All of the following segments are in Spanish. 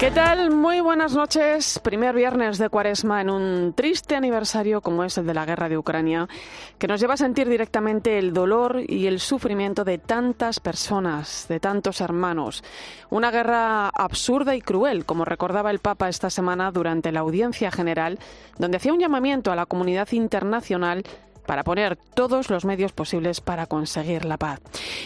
¿Qué tal? Muy buenas noches. Primer viernes de Cuaresma en un triste aniversario como es el de la guerra de Ucrania, que nos lleva a sentir directamente el dolor y el sufrimiento de tantas personas, de tantos hermanos. Una guerra absurda y cruel, como recordaba el Papa esta semana durante la audiencia general, donde hacía un llamamiento a la comunidad internacional para poner todos los medios posibles para conseguir la paz.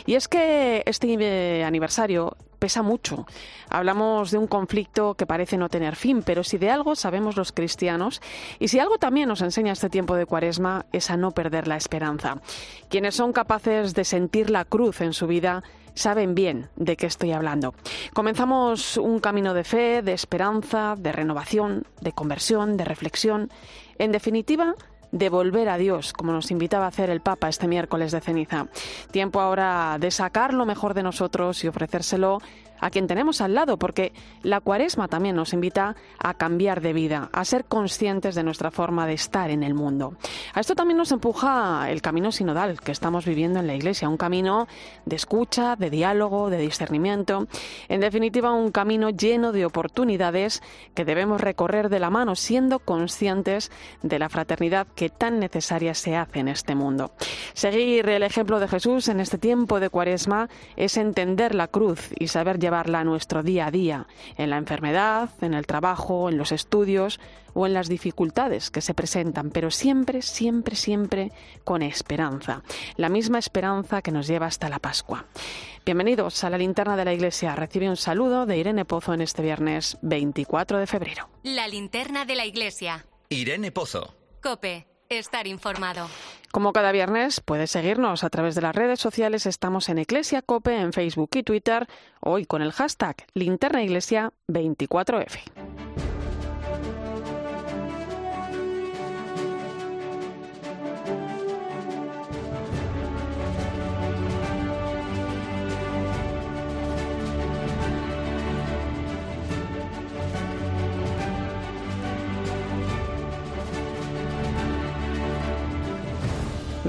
Y es que este aniversario pesa mucho. Hablamos de un conflicto que parece no tener fin, pero si de algo sabemos los cristianos y si algo también nos enseña este tiempo de cuaresma es a no perder la esperanza. Quienes son capaces de sentir la cruz en su vida saben bien de qué estoy hablando. Comenzamos un camino de fe, de esperanza, de renovación, de conversión, de reflexión. En definitiva, de volver a Dios, como nos invitaba a hacer el Papa este miércoles de ceniza. Tiempo ahora de sacar lo mejor de nosotros y ofrecérselo a quien tenemos al lado, porque la cuaresma también nos invita a cambiar de vida, a ser conscientes de nuestra forma de estar en el mundo. A esto también nos empuja el camino sinodal que estamos viviendo en la Iglesia, un camino de escucha, de diálogo, de discernimiento, en definitiva un camino lleno de oportunidades que debemos recorrer de la mano, siendo conscientes de la fraternidad que tan necesaria se hace en este mundo. Seguir el ejemplo de Jesús en este tiempo de cuaresma es entender la cruz y saber llevarla a nuestro día a día, en la enfermedad, en el trabajo, en los estudios o en las dificultades que se presentan, pero siempre, siempre, siempre con esperanza. La misma esperanza que nos lleva hasta la Pascua. Bienvenidos a la linterna de la Iglesia. Recibe un saludo de Irene Pozo en este viernes 24 de febrero. La linterna de la Iglesia. Irene Pozo. Cope. Estar informado. Como cada viernes, puedes seguirnos a través de las redes sociales. Estamos en Iglesia Cope en Facebook y Twitter, hoy con el hashtag Linterna Iglesia 24F.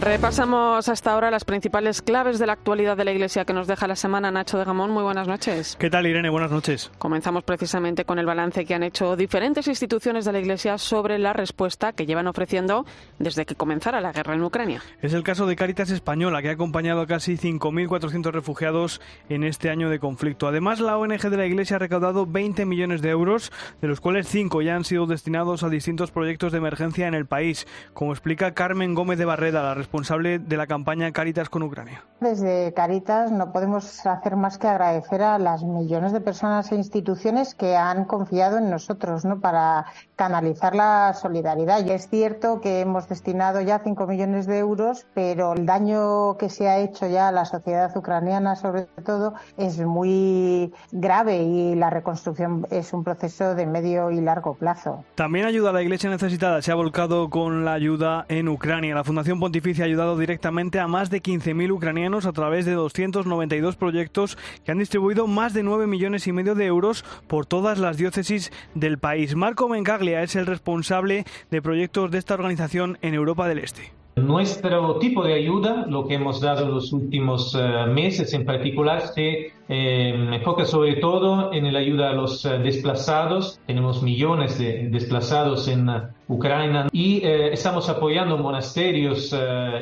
Repasamos hasta ahora las principales claves de la actualidad de la Iglesia que nos deja la semana Nacho de Gamón. Muy buenas noches. ¿Qué tal, Irene? Buenas noches. Comenzamos precisamente con el balance que han hecho diferentes instituciones de la Iglesia sobre la respuesta que llevan ofreciendo desde que comenzara la guerra en Ucrania. Es el caso de Caritas Española, que ha acompañado a casi 5.400 refugiados en este año de conflicto. Además, la ONG de la Iglesia ha recaudado 20 millones de euros, de los cuales 5 ya han sido destinados a distintos proyectos de emergencia en el país, como explica Carmen Gómez de Barreda, la responsable de la campaña Caritas con Ucrania. Desde Caritas no podemos hacer más que agradecer a las millones de personas e instituciones que han confiado en nosotros ¿no? para canalizar la solidaridad. Y es cierto que hemos destinado ya 5 millones de euros, pero el daño que se ha hecho ya a la sociedad ucraniana, sobre todo, es muy grave y la reconstrucción es un proceso de medio y largo plazo. También ayuda a la Iglesia necesitada. Se ha volcado con la ayuda en Ucrania. La Fundación Pontificia ha ayudado directamente a más de 15.000 ucranianos a través de 292 proyectos que han distribuido más de 9 millones y medio de euros por todas las diócesis del país. Marco Mencaglia es el responsable de proyectos de esta organización en Europa del Este. Nuestro tipo de ayuda, lo que hemos dado los últimos uh, meses en particular, se eh, enfoca sobre todo en la ayuda a los uh, desplazados. Tenemos millones de desplazados en uh, Ucrania y estamos apoyando monasterios,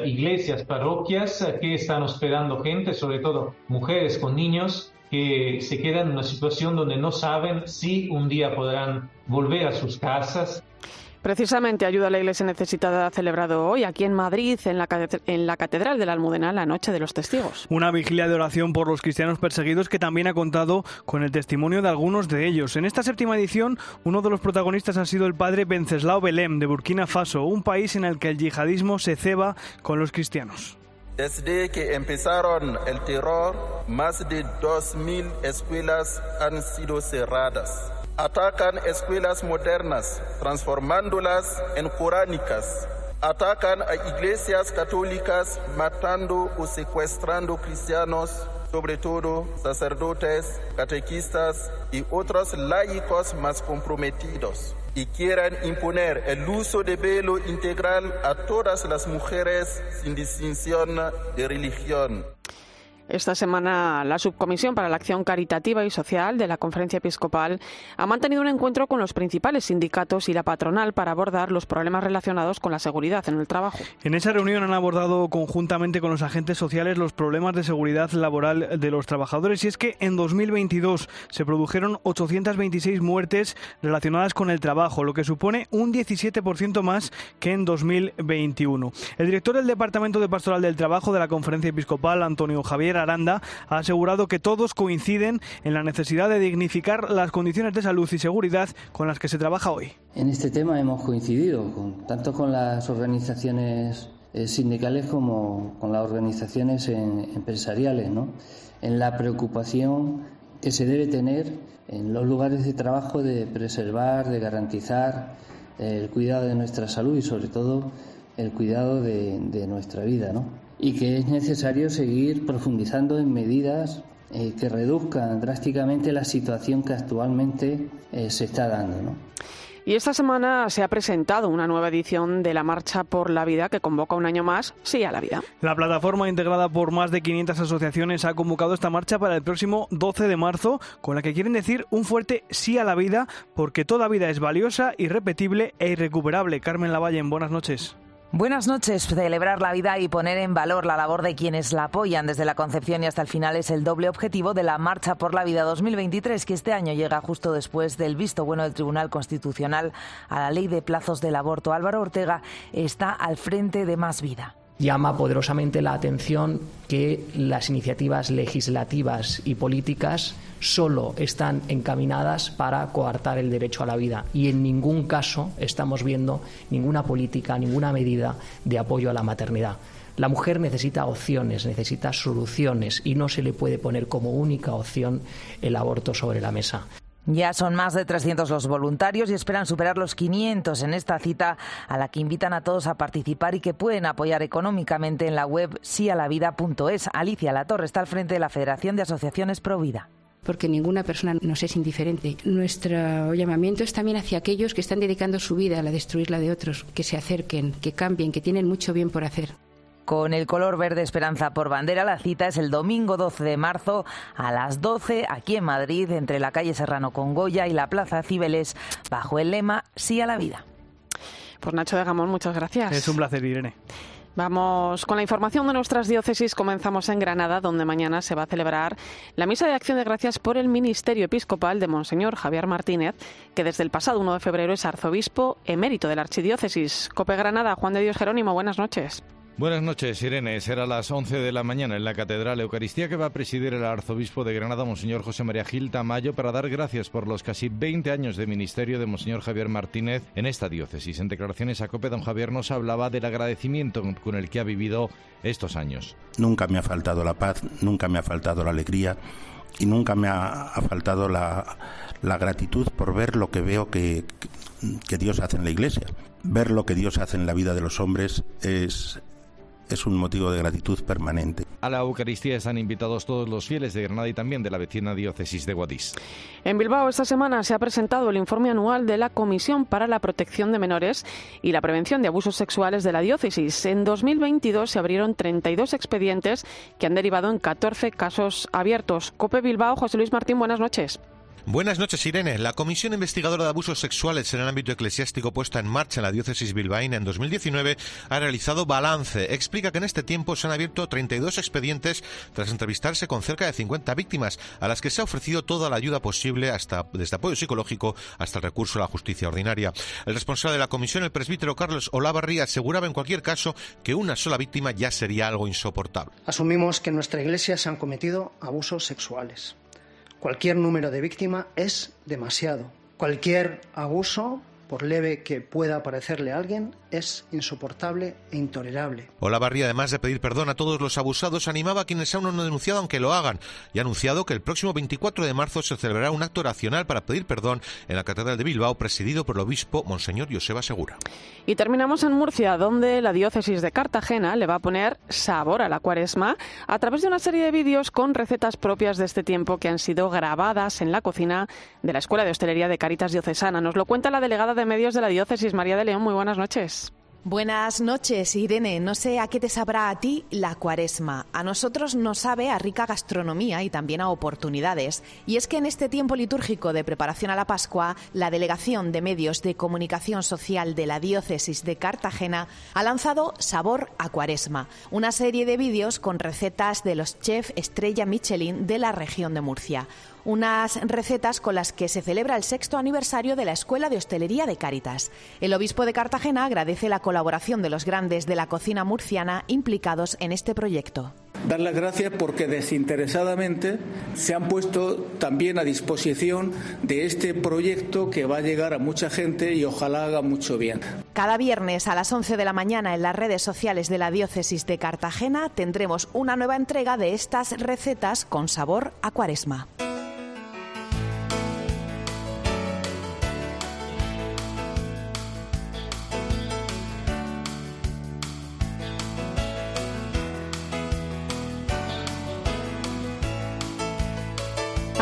iglesias, parroquias que están hospedando gente, sobre todo mujeres con niños que se quedan en una situación donde no saben si un día podrán volver a sus casas. Precisamente Ayuda a la Iglesia Necesitada ha celebrado hoy aquí en Madrid, en la, en la Catedral de la Almudena, la Noche de los Testigos. Una vigilia de oración por los cristianos perseguidos que también ha contado con el testimonio de algunos de ellos. En esta séptima edición, uno de los protagonistas ha sido el padre Benceslao Belém, de Burkina Faso, un país en el que el yihadismo se ceba con los cristianos. Desde que empezaron el terror, más de 2.000 escuelas han sido cerradas atacan escuelas modernas, transformándolas en coránicas. Atacan a iglesias católicas matando o secuestrando cristianos sobre todo sacerdotes, catequistas y otros laicos más comprometidos, y quieran imponer el uso de velo integral a todas las mujeres sin distinción de religión. Esta semana la Subcomisión para la Acción Caritativa y Social de la Conferencia Episcopal ha mantenido un encuentro con los principales sindicatos y la patronal para abordar los problemas relacionados con la seguridad en el trabajo. En esa reunión han abordado conjuntamente con los agentes sociales los problemas de seguridad laboral de los trabajadores y es que en 2022 se produjeron 826 muertes relacionadas con el trabajo, lo que supone un 17% más que en 2021. El director del Departamento de Pastoral del Trabajo de la Conferencia Episcopal, Antonio Javier Aranda ha asegurado que todos coinciden en la necesidad de dignificar las condiciones de salud y seguridad con las que se trabaja hoy. En este tema hemos coincidido tanto con las organizaciones eh, sindicales como con las organizaciones empresariales, en la preocupación que se debe tener en los lugares de trabajo de preservar, de garantizar el cuidado de nuestra salud y sobre todo el cuidado de, de nuestra vida. ¿no? Y que es necesario seguir profundizando en medidas eh, que reduzcan drásticamente la situación que actualmente eh, se está dando. Y esta semana se ha presentado una nueva edición de la Marcha por la Vida que convoca un año más Sí a la Vida. La plataforma integrada por más de 500 asociaciones ha convocado esta marcha para el próximo 12 de marzo, con la que quieren decir un fuerte sí a la vida, porque toda vida es valiosa, irrepetible e irrecuperable. Carmen Lavalle, buenas noches. Buenas noches. Celebrar la vida y poner en valor la labor de quienes la apoyan desde la concepción y hasta el final es el doble objetivo de la Marcha por la Vida 2023, que este año llega justo después del visto bueno del Tribunal Constitucional a la ley de plazos del aborto. Álvaro Ortega está al frente de Más Vida llama poderosamente la atención que las iniciativas legislativas y políticas solo están encaminadas para coartar el derecho a la vida y en ningún caso estamos viendo ninguna política, ninguna medida de apoyo a la maternidad. La mujer necesita opciones, necesita soluciones y no se le puede poner como única opción el aborto sobre la mesa. Ya son más de 300 los voluntarios y esperan superar los 500 en esta cita a la que invitan a todos a participar y que pueden apoyar económicamente en la web sialavida.es. Alicia Latorre está al frente de la Federación de Asociaciones Provida porque ninguna persona nos es indiferente. Nuestro llamamiento es también hacia aquellos que están dedicando su vida a la destruir la de otros, que se acerquen, que cambien, que tienen mucho bien por hacer. Con el color verde Esperanza por bandera, la cita es el domingo 12 de marzo a las 12 aquí en Madrid, entre la calle Serrano con Goya y la Plaza Cibeles, bajo el lema Sí a la vida. Pues Nacho de Gamón, muchas gracias. Es un placer, Irene. Vamos con la información de nuestras diócesis. Comenzamos en Granada, donde mañana se va a celebrar la misa de acción de gracias por el Ministerio Episcopal de Monseñor Javier Martínez, que desde el pasado 1 de febrero es arzobispo emérito de la Archidiócesis. Cope Granada, Juan de Dios Jerónimo, buenas noches. Buenas noches, Irene. Será las 11 de la mañana en la Catedral Eucaristía que va a presidir el arzobispo de Granada, Monseñor José María Gil Tamayo, para dar gracias por los casi 20 años de ministerio de Monseñor Javier Martínez en esta diócesis. En declaraciones a COPE, don Javier nos hablaba del agradecimiento con el que ha vivido estos años. Nunca me ha faltado la paz, nunca me ha faltado la alegría y nunca me ha, faltado la, la, gratitud por ver lo que veo que, que Dios hace en la Iglesia. Ver lo que Dios hace en la vida de los hombres es es un motivo de gratitud permanente. A la Eucaristía están invitados todos los fieles de Granada y también de la vecina diócesis de Guadix. En Bilbao esta semana se ha presentado el informe anual de la Comisión para la Protección de Menores y la Prevención de Abusos Sexuales de la diócesis. En 2022 se abrieron 32 expedientes que han derivado en 14 casos abiertos. Cope Bilbao, José Luis Martín, buenas noches. Buenas noches, Irene. La Comisión Investigadora de Abusos Sexuales en el ámbito eclesiástico puesta en marcha en la diócesis bilbaína en 2019 ha realizado balance. Explica que en este tiempo se han abierto 32 expedientes tras entrevistarse con cerca de 50 víctimas, a las que se ha ofrecido toda la ayuda posible, hasta desde apoyo psicológico hasta el recurso a la justicia ordinaria. El responsable de la comisión, el presbítero Carlos Olavarri, aseguraba en cualquier caso que una sola víctima ya sería algo insoportable. Asumimos que en nuestra iglesia se han cometido abusos sexuales Cualquier número de víctima es demasiado. Cualquier abuso por leve que pueda parecerle a alguien, es insoportable e intolerable. Olavarría, además de pedir perdón a todos los abusados, animaba a quienes aún no han denunciado aunque lo hagan y ha anunciado que el próximo 24 de marzo se celebrará un acto oracional para pedir perdón en la Catedral de Bilbao, presidido por el obispo Monseñor Joseba Segura. Y terminamos en Murcia, donde la diócesis de Cartagena le va a poner sabor a la cuaresma a través de una serie de vídeos con recetas propias de este tiempo que han sido grabadas en la cocina de la Escuela de Hostelería de Caritas Diocesana. Nos lo cuenta la delegada de medios de la diócesis, María de León. Muy buenas noches. Buenas noches, Irene. No sé a qué te sabrá a ti la cuaresma. A nosotros nos sabe a rica gastronomía y también a oportunidades. Y es que en este tiempo litúrgico de preparación a la Pascua, la Delegación de Medios de Comunicación Social de la Diócesis de Cartagena ha lanzado Sabor a Cuaresma, una serie de vídeos con recetas de los chefs estrella Michelin de la región de Murcia unas recetas con las que se celebra el sexto aniversario de la Escuela de Hostelería de Cáritas. El obispo de Cartagena agradece la colaboración de los grandes de la cocina murciana implicados en este proyecto. Dar las gracias porque desinteresadamente se han puesto también a disposición de este proyecto que va a llegar a mucha gente y ojalá haga mucho bien. Cada viernes a las 11 de la mañana en las redes sociales de la diócesis de Cartagena tendremos una nueva entrega de estas recetas con sabor a cuaresma.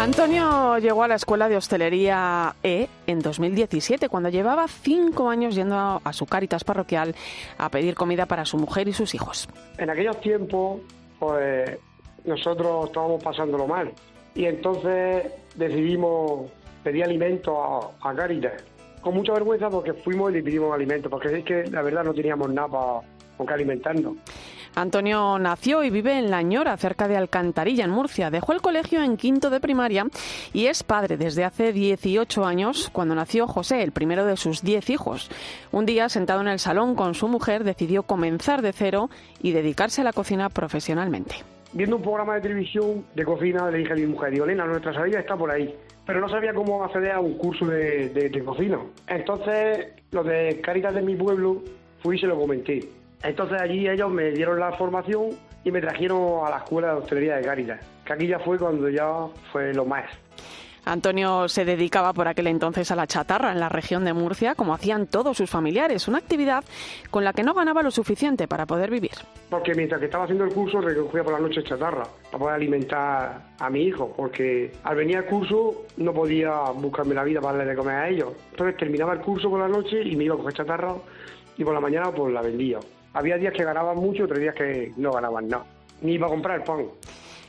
Antonio llegó a la Escuela de Hostelería E en 2017, cuando llevaba cinco años yendo a su Caritas parroquial a pedir comida para su mujer y sus hijos. En aquellos tiempos, pues nosotros estábamos pasándolo mal y entonces decidimos pedir alimento a, a Caritas. Con mucha vergüenza porque fuimos y le pedimos alimento, porque es que la verdad no teníamos nada con qué alimentarnos. Antonio nació y vive en La Ñora, cerca de Alcantarilla, en Murcia. Dejó el colegio en quinto de primaria y es padre desde hace 18 años, cuando nació José, el primero de sus 10 hijos. Un día, sentado en el salón con su mujer, decidió comenzar de cero y dedicarse a la cocina profesionalmente. Viendo un programa de televisión de cocina, le dije a mi mujer, digo, nuestra salida está por ahí. Pero no sabía cómo acceder a un curso de, de cocina. Entonces, los de Caritas de mi pueblo, fui y se lo comenté entonces allí ellos me dieron la formación y me trajeron a la escuela de hostelería de Cáritas, que aquí ya fue cuando ya fue lo más. Antonio se dedicaba por aquel entonces a la chatarra en la región de Murcia, como hacían todos sus familiares, una actividad con la que no ganaba lo suficiente para poder vivir. Porque mientras que estaba haciendo el curso recogía por la noche chatarra para poder alimentar a mi hijo, porque al venir al curso no podía buscarme la vida para darle de comer a ellos. Entonces terminaba el curso por la noche y me iba a coger chatarra y por la mañana pues la vendía. Había días que ganaban mucho, otros días que no ganaban nada, ni iba a comprar el pan.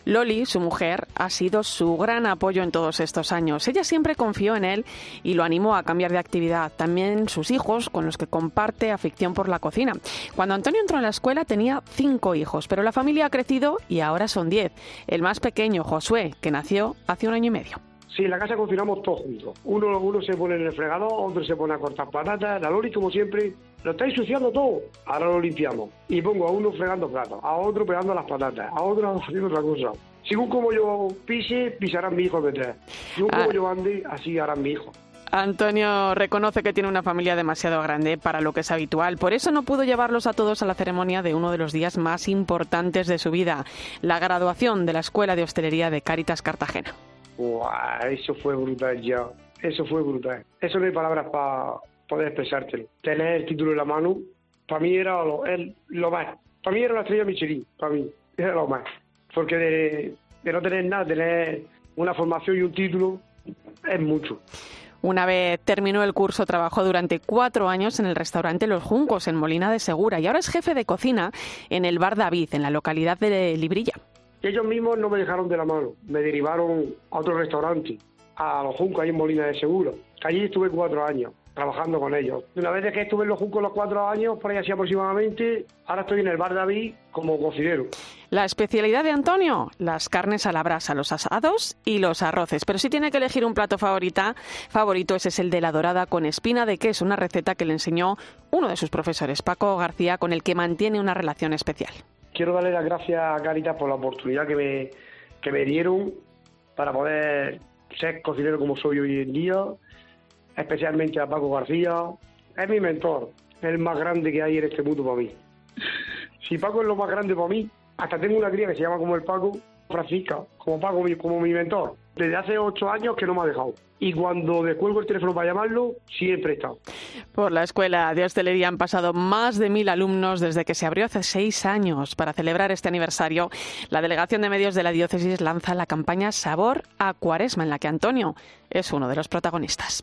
Loli, su mujer, ha sido su gran apoyo en todos estos años. Ella siempre confió en él y lo animó a cambiar de actividad. También sus hijos, con los que comparte afición por la cocina. Cuando Antonio entró en la escuela tenía cinco hijos, pero la familia ha crecido y ahora son diez. El más pequeño, Josué, que nació hace un año y medio. Sí, en la casa cocinamos todos juntos. Uno, uno se pone en el fregador, otro se pone a cortar patatas. La Loli, como siempre, lo está ensuciando todo. Ahora lo limpiamos. Y pongo a uno fregando platos, a otro pegando las patatas, a otro haciendo otra cosa. Según como yo pise, pisarán mi hijo detrás. Según como ah. yo ande, así harán mi hijo. Antonio reconoce que tiene una familia demasiado grande para lo que es habitual. Por eso no pudo llevarlos a todos a la ceremonia de uno de los días más importantes de su vida, la graduación de la Escuela de Hostelería de Cáritas Cartagena eso fue brutal ya. Eso fue brutal. Eso no hay palabras para poder expresártelo. Tener el título en la mano, para mí era lo, lo más. Para mí era la estrella Michelin, para mí. Era lo más. Porque de, de no tener nada, tener una formación y un título, es mucho. Una vez terminó el curso, trabajó durante cuatro años en el restaurante Los Juncos, en Molina de Segura, y ahora es jefe de cocina en el Bar David, en la localidad de Librilla ellos mismos no me dejaron de la mano, me derivaron a otro restaurante, a Los Juncos, ahí en Molina de Seguro. Allí estuve cuatro años trabajando con ellos. Una vez que estuve en Los Juncos los cuatro años, por ahí así aproximadamente, ahora estoy en el Bar David como cocinero. La especialidad de Antonio, las carnes a la brasa, los asados y los arroces. Pero si tiene que elegir un plato favorita, favorito, ese es el de la dorada con espina de queso, una receta que le enseñó uno de sus profesores, Paco García, con el que mantiene una relación especial quiero darle las gracias a Caritas por la oportunidad que me, que me dieron para poder ser cocinero como soy hoy en día especialmente a Paco García. Es mi mentor, el más grande que hay en este mundo para mí. Si Paco es lo más grande para mí, hasta tengo una cría que se llama como el Paco, Francisca, como Paco, como mi mentor. Desde hace ocho años que no me ha dejado. Y cuando descuelgo el teléfono para llamarlo, siempre está. Por la Escuela de Hostelería han pasado más de mil alumnos desde que se abrió hace seis años. Para celebrar este aniversario, la Delegación de Medios de la Diócesis lanza la campaña Sabor a Cuaresma, en la que Antonio es uno de los protagonistas.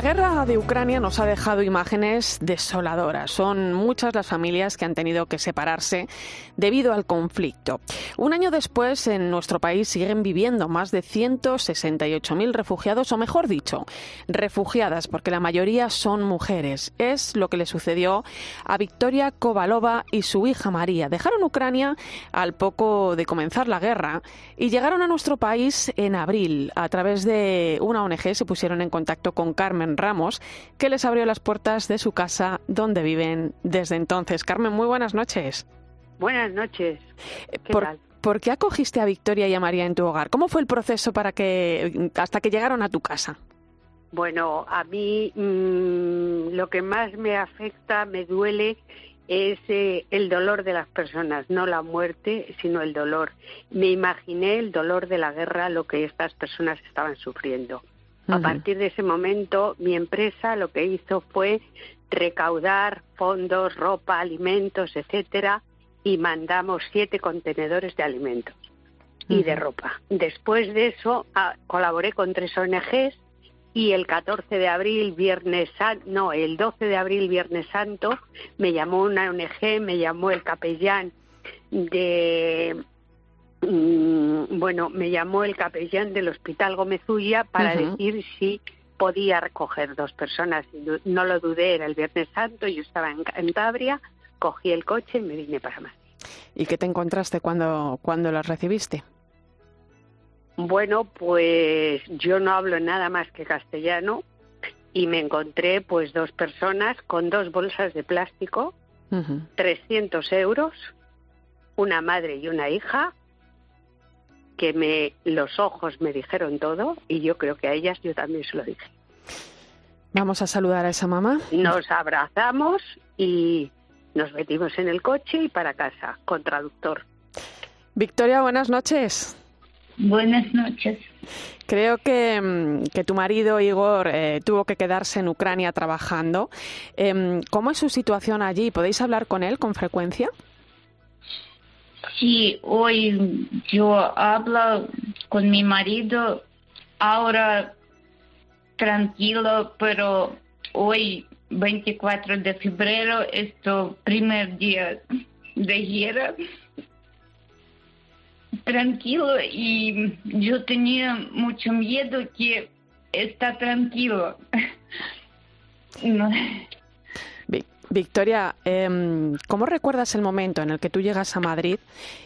La guerra de Ucrania nos ha dejado imágenes desoladoras. Son muchas las familias que han tenido que separarse debido al conflicto. Un año después, en nuestro país siguen viviendo más de 168.000 refugiados, o mejor dicho, refugiadas, porque la mayoría son mujeres. Es lo que le sucedió a Victoria Kovalova y su hija María. Dejaron Ucrania al poco de comenzar la guerra y llegaron a nuestro país en abril. A través de una ONG se pusieron en contacto con Carmen Ramos, que les abrió las puertas de su casa donde viven desde entonces. Carmen, muy buenas noches. Buenas noches. ¿Qué ¿Por, tal? ¿Por qué acogiste a Victoria y a María en tu hogar? ¿Cómo fue el proceso para que hasta que llegaron a tu casa? Bueno, a mí mm, lo que más me afecta, me duele, es eh, el dolor de las personas, no la muerte, sino el dolor. Me imaginé el dolor de la guerra, lo que estas personas estaban sufriendo. A partir de ese momento, mi empresa lo que hizo fue recaudar fondos, ropa, alimentos, etcétera, y mandamos siete contenedores de alimentos y de ropa. Después de eso, colaboré con tres ONGs y el 14 de abril, Viernes no, el 12 de abril, Viernes Santo, me llamó una ONG, me llamó el capellán de bueno, me llamó el capellán del Hospital Gómezulla para decir si podía recoger dos personas. No lo dudé, era el Viernes Santo, yo estaba en Cantabria, cogí el coche y me vine para Madrid. ¿Y qué te encontraste cuando, cuando las recibiste? Bueno, pues yo no hablo nada más que castellano y me encontré pues dos personas con dos bolsas de plástico, Ujú. 300 euros, una madre y una hija, que me los ojos me dijeron todo y yo creo que a ellas yo también se lo dije. Vamos a saludar a esa mamá. Nos abrazamos y nos metimos en el coche y para casa con traductor. Victoria, buenas noches. Buenas noches. Creo que, mm, que tu marido, Igor, eh, tuvo que quedarse en Ucrania trabajando. Em, ¿Cómo es su situación allí? ¿Podéis hablar con él con frecuencia? Sí, hoy yo hablo con mi marido, ahora tranquilo, pero hoy 24 de febrero, esto primer día de guerra, tranquilo y yo tenía mucho miedo que está tranquilo. No. Vi- Victoria, em, ¿cómo recuerdas el momento en el que tú llegas a Madrid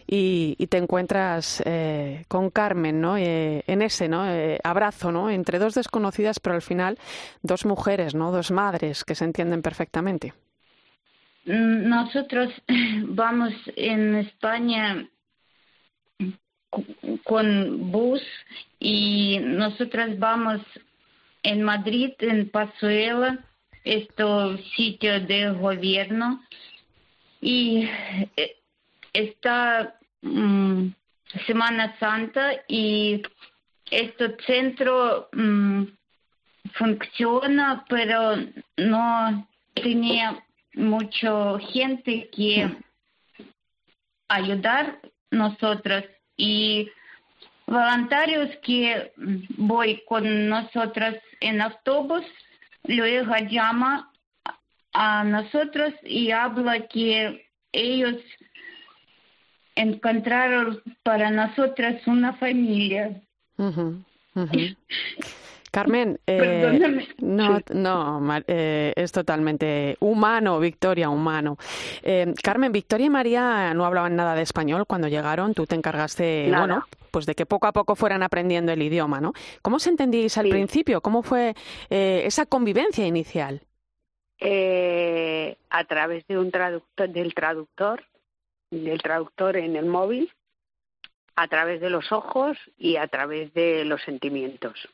y, y te encuentras eh, con Carmen, ¿no? Eh, en ese, ¿no? Eh, abrazo, ¿no? Entre dos desconocidas, pero al final dos mujeres, ¿no? Dos madres que se entienden perfectamente. Mm, Nosotros vamos en España con bus y nosotras vamos en Madrid, en Pazuela, esto sitio de gobierno y eh, está mm, Semana Santa y este centro mm, funciona, pero no tenía mucha gente que ayudar nosotros y voluntarios que voy con nosotros en autobús luego llama a nosotros y habla que ellos encontraron para nosotros una familia. Carmen, eh, no, no, eh, es totalmente humano, Victoria, humano. Eh, Carmen, Victoria y María no hablaban nada de español cuando llegaron. Tú te encargaste, bueno, pues de que poco a poco fueran aprendiendo el idioma, ¿no? ¿Cómo os entendíais al principio? ¿Cómo fue esa convivencia inicial? a través de un traductor, del traductor, del traductor en el móvil, a través de los ojos y a través de los sentimientos.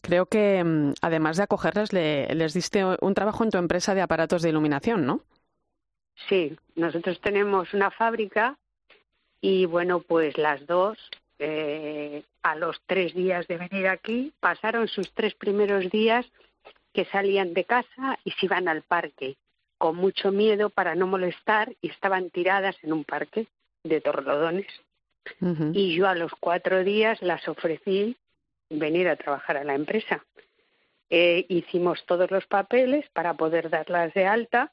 Creo que mm, además de acogerles, les diste un trabajo en tu empresa de aparatos de iluminación, ¿no? Sí, nosotros tenemos una fábrica y bueno, pues las dos, eh, a los tres días de venir aquí, pasaron sus tres primeros días que salían de casa y se iban al parque con mucho miedo para no molestar y estaban tiradas en un parque de torlodones. Y yo a los cuatro días las ofrecí venir a trabajar a la empresa. Eh, hicimos todos los papeles para poder darlas de alta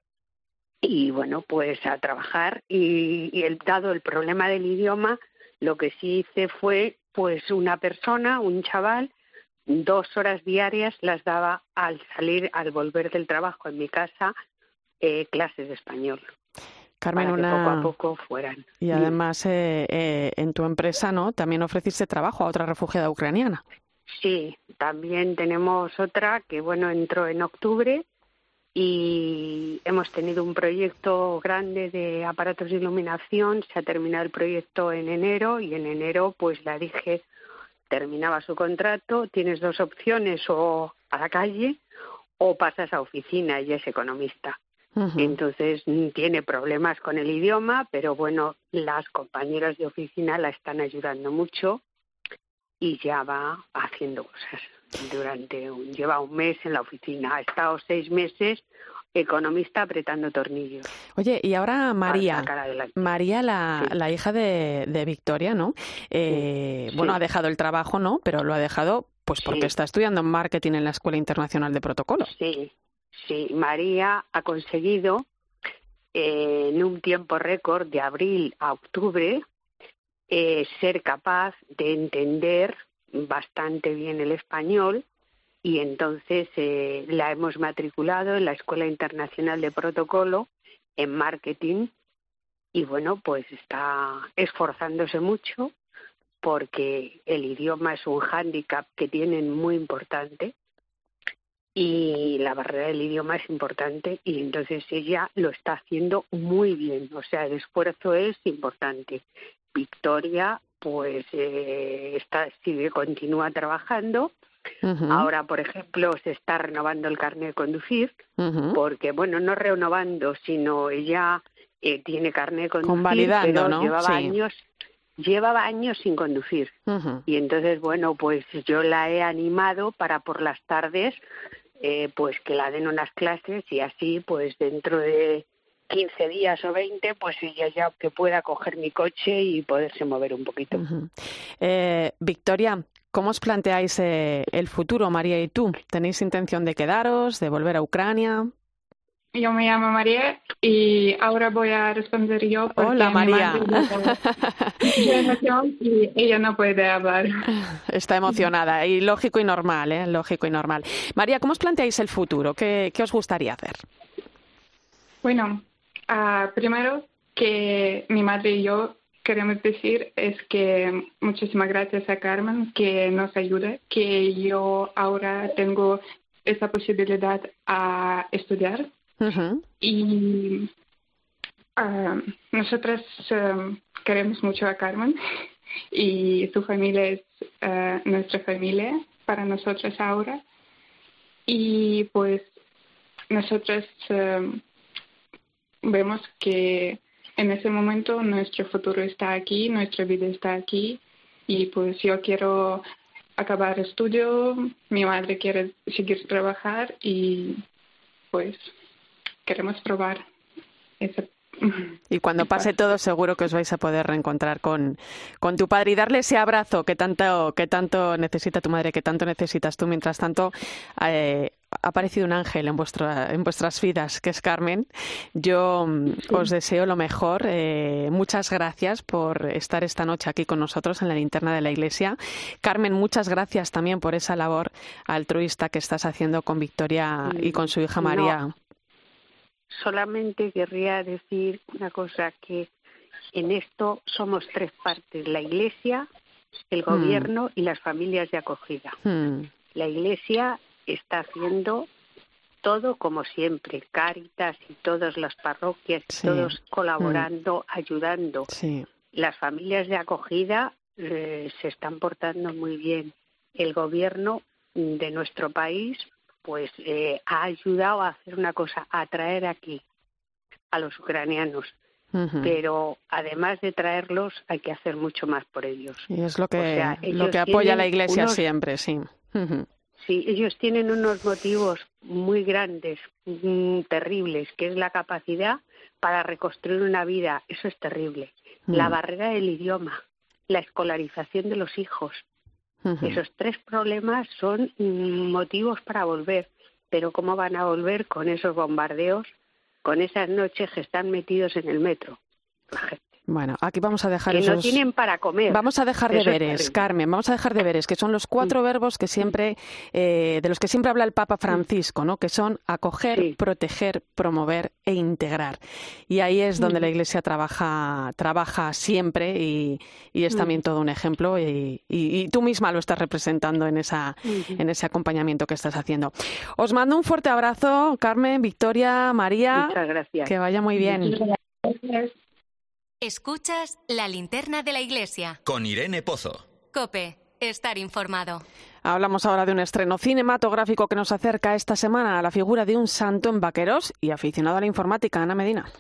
y bueno, pues a trabajar y, el, dado el problema del idioma, lo que sí hice fue pues una persona, un chaval, dos horas diarias las daba al salir, al volver del trabajo en mi casa, eh, clases de español. Carmen, una... poco a poco fueran. Y además, eh, eh, en tu empresa, ¿no? También ofreciste trabajo a otra refugiada ucraniana. Sí, también tenemos otra que, bueno, entró en octubre y hemos tenido un proyecto grande de aparatos de iluminación. Se ha terminado el proyecto en enero y en enero, pues la dije, terminaba su contrato, tienes dos opciones, o a la calle o pasas a oficina, y es economista. Entonces mm, tiene problemas con el idioma, pero bueno, las compañeras de oficina la están ayudando mucho y ya va haciendo cosas. Durante un, lleva un mes en la oficina, ha estado seis meses economista apretando tornillos. Oye, y ahora María, María, la, la hija de, de, Victoria, ¿no? Eh, bueno, ha dejado el trabajo, ¿no? Pero lo ha dejado pues porque está estudiando marketing en la Escuela Internacional de Protocolo. Sí, sí. María ha conseguido eh, en un tiempo récord de abril a octubre eh, ser capaz de entender bastante bien el español y entonces eh, la hemos matriculado en la Escuela Internacional de Protocolo en marketing y bueno, pues está esforzándose mucho porque el idioma es un hándicap que tienen muy importante y la barrera del idioma es importante y entonces ella lo está haciendo muy bien, o sea, el esfuerzo es importante. Victoria pues eh, está sigue continúa trabajando. Ahora, por ejemplo, se está renovando el carnet de conducir, porque, bueno, no renovando, sino ella eh, tiene carnet de conducir, Convalidando, pero llevaba años llevaba años sin conducir. Y entonces, bueno, pues yo la he animado para por las tardes, eh, pues que la den unas clases y así, pues dentro de 15 días o 20, pues ella ya que pueda coger mi coche y poderse mover un poquito. eh, Victoria, ¿Cómo os planteáis eh, el futuro, María y tú? ¿Tenéis intención de quedaros, de volver a Ucrania? Yo me llamo María y ahora voy a responder yo. Hola, María. y ella no puede hablar. Está emocionada y lógico y normal, ¿eh? Lógico y normal. María, ¿cómo os planteáis el futuro? ¿Qué, qué os gustaría hacer? Bueno, uh, primero que mi madre y yo queremos decir es que muchísimas gracias a Carmen que nos ayuda, que yo ahora tengo esa posibilidad a estudiar. Y uh, nosotras um, queremos mucho a Carmen y su familia es uh, nuestra familia para nosotras ahora. Y pues nosotras um, vemos que en ese momento nuestro futuro está aquí, nuestra vida está aquí y pues yo quiero acabar estudio, mi madre quiere seguir trabajar y pues queremos probar ese y cuando pase todo, seguro que os vais a poder reencontrar con, con tu padre y darle ese abrazo que tanto, que tanto necesita tu madre, que tanto necesitas tú. Mientras tanto, eh, ha aparecido un ángel en, vuestra, en vuestras vidas, que es Carmen. Yo mm, os deseo lo mejor. Eh, muchas gracias por estar esta noche aquí con nosotros en la linterna de la iglesia. Carmen, muchas gracias también por esa labor altruista que estás haciendo con Victoria y con su hija María. solamente querría decir una cosa, que en esto somos tres partes, la iglesia, el hmm. gobierno y las familias de acogida. La iglesia está haciendo todo como siempre, Cáritas y todas las parroquias, todos colaborando, hmm. ayudando. Las familias de acogida eh, se están portando muy bien. El gobierno de nuestro país pues eh, ha ayudado a hacer una cosa, a traer aquí a los ucranianos. Pero además de traerlos, hay que hacer mucho más por ellos. Y es lo que, lo que apoya la Iglesia siempre, sí. Sí, ellos tienen unos motivos muy grandes, mm, terribles, que es la capacidad para reconstruir una vida. Eso es terrible. La barrera del idioma, la escolarización de los hijos. Esos tres problemas son mm, motivos para volver. Pero ¿cómo van a volver con esos bombardeos, con esas noches que están metidos en el metro? Bueno, aquí vamos a dejar que esos... no tienen para comer. Vamos a dejar deberes, Carmen. Vamos a dejar deberes, que son los cuatro verbos que siempre, eh, de los que siempre habla el Papa Francisco, ¿no? Que son acoger, proteger, promover e integrar. Y ahí es donde la Iglesia trabaja, trabaja siempre y, es también todo un ejemplo. Y, tú misma lo estás representando en esa, en ese acompañamiento que estás haciendo. Os mando un fuerte abrazo, Carmen, Victoria, María. Muchas gracias. Que vaya muy bien. Escuchas la linterna de la iglesia. Con Irene Pozo. Cope, estar informado. Hablamos ahora de un estreno cinematográfico que nos acerca esta semana a la figura de un santo en vaqueros y aficionado a la informática, Ana Medina.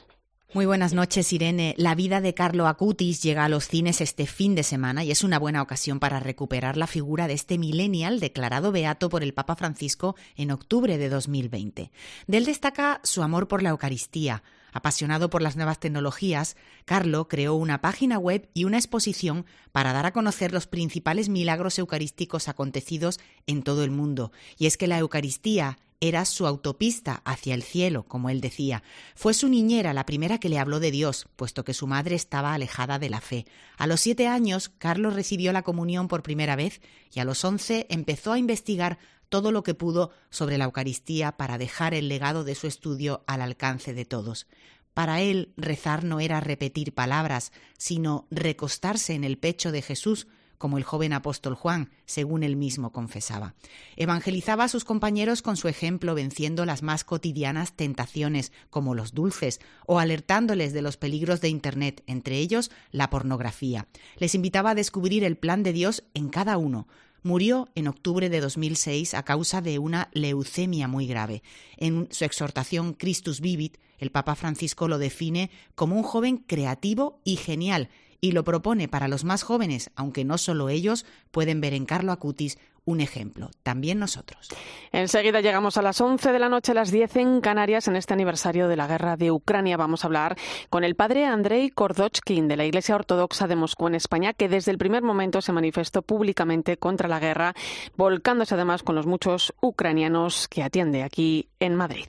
Muy buenas noches, Irene. La vida de Carlo Acutis llega a los cines este fin de semana y es una buena ocasión para recuperar la figura de este millennial declarado beato por el Papa Francisco en octubre de 2020. De él destaca su amor por la Eucaristía. Apasionado por las nuevas tecnologías, Carlo creó una página web y una exposición para dar a conocer los principales milagros eucarísticos acontecidos en todo el mundo. Y es que la Eucaristía era su autopista hacia el cielo, como él decía. Fue su niñera la primera que le habló de Dios, puesto que su madre estaba alejada de la fe. A los siete años, Carlos recibió la comunión por primera vez y a los once empezó a investigar todo lo que pudo sobre la Eucaristía para dejar el legado de su estudio al alcance de todos. Para él, rezar no era repetir palabras, sino recostarse en el pecho de Jesús, como el joven apóstol Juan, según él mismo confesaba. Evangelizaba a sus compañeros con su ejemplo, venciendo las más cotidianas tentaciones, como los dulces, o alertándoles de los peligros de Internet, entre ellos la pornografía. Les invitaba a descubrir el plan de Dios en cada uno, murió en octubre de 2006 a causa de una leucemia muy grave. En su exhortación Christus Vivit, el Papa Francisco lo define como un joven creativo y genial y lo propone para los más jóvenes, aunque no solo ellos pueden ver en Carlo Acutis un ejemplo, también nosotros. Enseguida llegamos a las 11 de la noche, a las 10 en Canarias, en este aniversario de la guerra de Ucrania. Vamos a hablar con el padre Andrei Kordochkin de la Iglesia Ortodoxa de Moscú en España, que desde el primer momento se manifestó públicamente contra la guerra, volcándose además con los muchos ucranianos que atiende aquí en Madrid.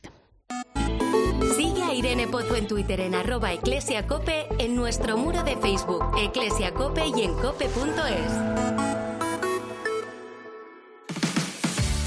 Sigue a Irene Pozo en Twitter en arroba eclesiacope, en nuestro muro de Facebook, eclesiacope y en cope.es.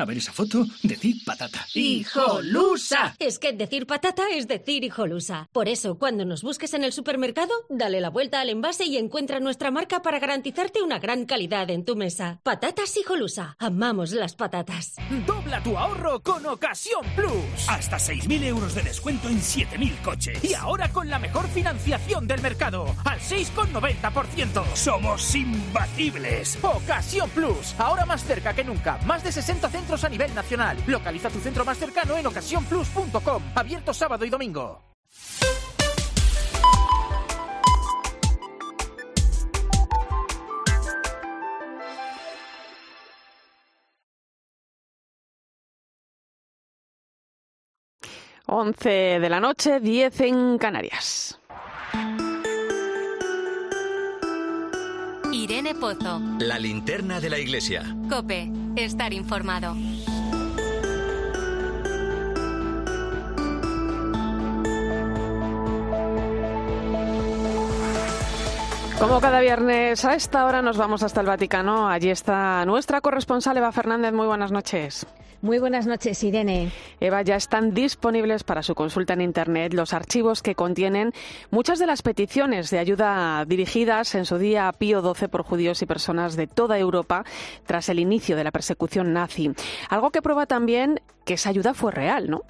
A ver esa foto, decir patata. ¡Hijolusa! Es que decir patata es decir hijolusa. Por eso, cuando nos busques en el supermercado, dale la vuelta al envase y encuentra nuestra marca para garantizarte una gran calidad en tu mesa. Patatas hijolusa. Amamos las patatas. Dobla tu ahorro con Ocasión Plus. Hasta 6.000 euros de descuento en 7.000 coches. Y ahora con la mejor financiación del mercado, al 6,90%. Somos imbatibles. Ocasión Plus. Ahora más cerca que nunca. Más de 60 centros a nivel nacional. Localiza tu centro más cercano en ocasiónplus.com. Abierto sábado y domingo. Once de la noche, diez en Canarias. Irene Pozo. La linterna de la iglesia. Cope, estar informado. Como cada viernes a esta hora nos vamos hasta el Vaticano. Allí está nuestra corresponsal Eva Fernández. Muy buenas noches. Muy buenas noches, Irene. Eva, ya están disponibles para su consulta en Internet los archivos que contienen muchas de las peticiones de ayuda dirigidas en su día a Pío XII por judíos y personas de toda Europa tras el inicio de la persecución nazi. Algo que prueba también que esa ayuda fue real, ¿no?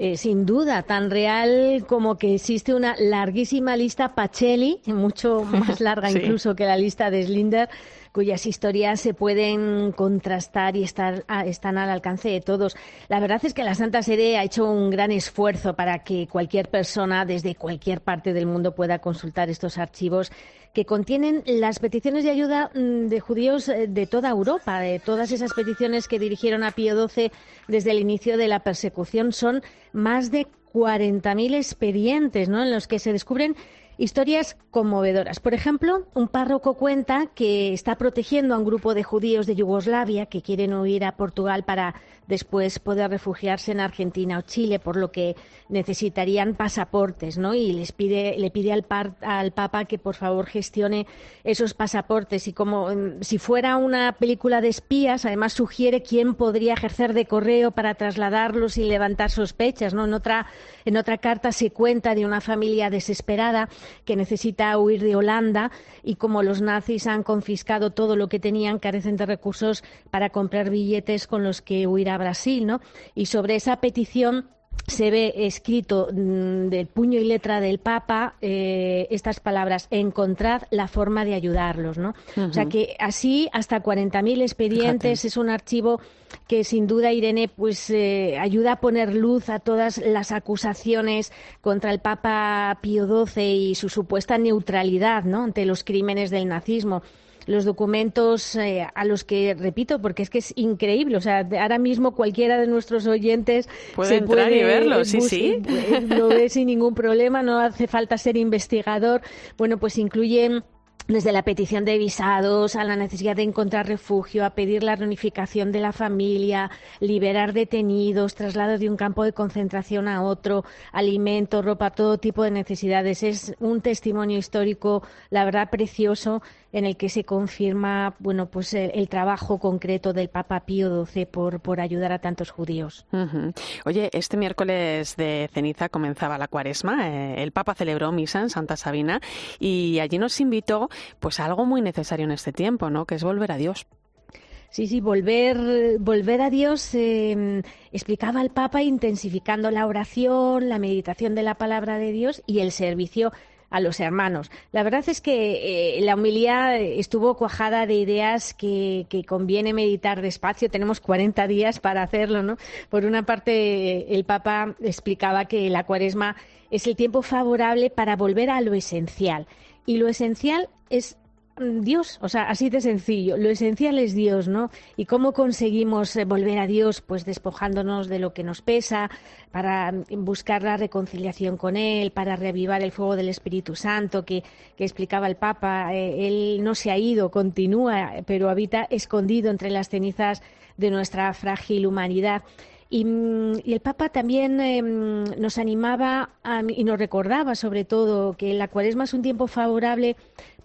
Eh, sin duda, tan real como que existe una larguísima lista Pacelli, mucho más larga incluso que la lista de Slinder, cuyas historias se pueden contrastar y estar, están al alcance de todos. La verdad es que la Santa Sede ha hecho un gran esfuerzo para que cualquier persona desde cualquier parte del mundo pueda consultar estos archivos que contienen las peticiones de ayuda mm, de judíos eh, de toda Europa, de todas esas peticiones que dirigieron a Pío XII desde el inicio de la persecución. Son más de 40.000 expedientes ¿no? en los que se descubren historias conmovedoras. Por ejemplo, un párroco cuenta que está protegiendo a un grupo de judíos de Yugoslavia que quieren huir a Portugal para después poder refugiarse en Argentina o Chile, por lo que necesitarían pasaportes, ¿no? Y les pide, le pide al, al Papa que por favor gestione esos pasaportes y como mm, si fuera una película de espías, además sugiere quién podría ejercer de correo para trasladarlos y levantar sospechas, ¿no? En otra, en otra carta se cuenta de una familia desesperada que necesita huir de Holanda y como los nazis han confiscado todo lo que tenían, carecen de recursos para comprar billetes con los que huir a Brasil, ¿no? Y sobre esa petición se ve escrito mm, del puño y letra del Papa eh, estas palabras: encontrad la forma de ayudarlos, ¿no? O sea que así hasta 40.000 expedientes es un archivo que sin duda Irene pues eh, ayuda a poner luz a todas las acusaciones contra el Papa Pío XII y su supuesta neutralidad, ¿no? Ante los crímenes del nazismo los documentos eh, a los que, repito, porque es que es increíble, o sea, ahora mismo cualquiera de nuestros oyentes puede entrar y verlo, sí, sí. Lo ve sin ningún problema, no hace falta ser investigador. Bueno, pues incluyen desde la petición de visados a la necesidad de encontrar refugio, a pedir la reunificación de la familia, liberar detenidos, traslado de un campo de concentración a otro, alimento, ropa, todo tipo de necesidades. Es un testimonio histórico, la verdad, precioso en el que se confirma bueno pues el, trabajo concreto del Papa Pío XII por, por ayudar a tantos judíos. Oye, este miércoles de ceniza comenzaba la cuaresma. Eh, el Papa celebró misa en Santa Sabina y allí nos invitó pues a algo muy necesario en este tiempo, ¿no? Que es volver a Dios. Sí, sí, volver, volver a Dios, em, explicaba el Papa, intensificando la oración, la meditación de la palabra de Dios y el servicio a los hermanos. La verdad es que eh, la humildad estuvo cuajada de ideas que, conviene meditar despacio. Tenemos 40 días para hacerlo, ¿no? Por una parte, el Papa explicaba que la cuaresma es el tiempo favorable para volver a lo esencial. Y lo esencial es Dios, o sea, así de sencillo. Lo esencial es Dios, ¿no? Y cómo conseguimos eh, volver a Dios, pues despojándonos de lo que nos pesa, para buscar la reconciliación con Él, para reavivar el fuego del Espíritu Santo que, explicaba el Papa. Eh, él no se ha ido, continúa, pero habita escondido entre las cenizas de nuestra frágil humanidad. Y, el Papa también em, nos animaba y nos recordaba, sobre todo, que la cuaresma es un tiempo favorable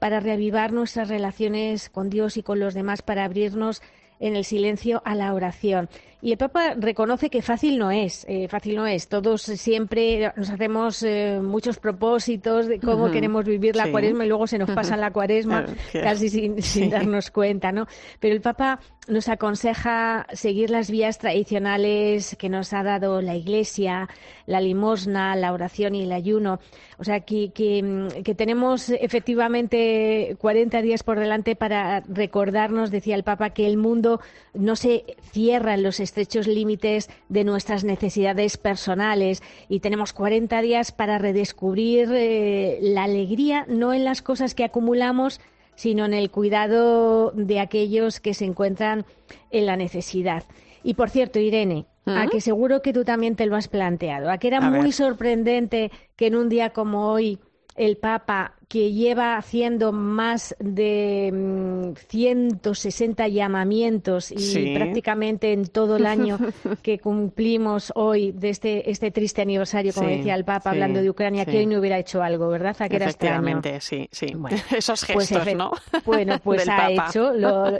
para reavivar nuestras relaciones con Dios y con los demás, para abrirnos en el silencio a la oración. Y el Papa reconoce que fácil no es, eh, fácil no es. Todos siempre nos hacemos eh, muchos propósitos de cómo queremos vivir la cuaresma y luego se nos pasa la cuaresma casi sin, sin darnos cuenta, ¿no? Pero el Papa nos aconseja seguir las vías tradicionales que nos ha dado la Iglesia, la limosna, la oración y el ayuno. O sea, que, que, tenemos efectivamente 40 días por delante para recordarnos, decía el Papa, que el mundo no se cierra en los estrechos límites de nuestras necesidades personales y tenemos 40 días para redescubrir eh, la alegría, no en las cosas que acumulamos, sino en el cuidado de aquellos que se encuentran en la necesidad. Y por cierto, Irene, a que seguro que tú también te lo has planteado, a que era muy sorprendente que en un día como hoy el Papa, que lleva haciendo más de 160 mm, llamamientos y prácticamente en todo el año que cumplimos hoy de este, este triste aniversario, como decía el Papa, hablando de Ucrania, que hoy no hubiera hecho algo, ¿verdad? A que era extraño. sí, sí. Esos pues gestos, ¿no? Bueno, pues ha hecho,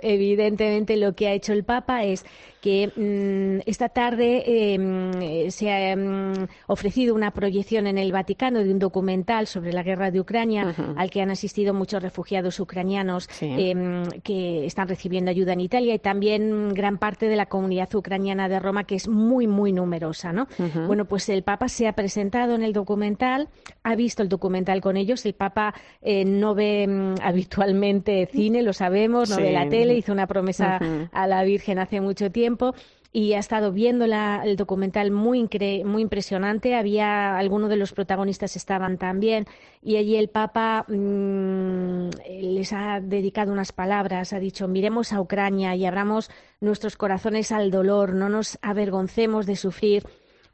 evidentemente lo que ha hecho el Papa es que mm, esta tarde em, se ha em, ofrecido una proyección en el Vaticano de un documental sobre la guerra de Ucrania al que han asistido muchos refugiados ucranianos em, que están recibiendo ayuda en Italia y también gran parte de la comunidad ucraniana de Roma que es muy muy numerosa, ¿no? Bueno, pues el Papa se ha presentado en el documental, ha visto el documental con ellos. El Papa eh, no ve habitualmente cine, lo sabemos, no ve la tele, hizo una promesa a la Virgen hace mucho tiempo y ha estado viendo el documental muy, muy impresionante. Había algunos de los protagonistas estaban también y allí el Papa mm, les ha dedicado unas palabras. Ha dicho: miremos a Ucrania y abramos nuestros corazones al dolor, no nos avergoncemos de sufrir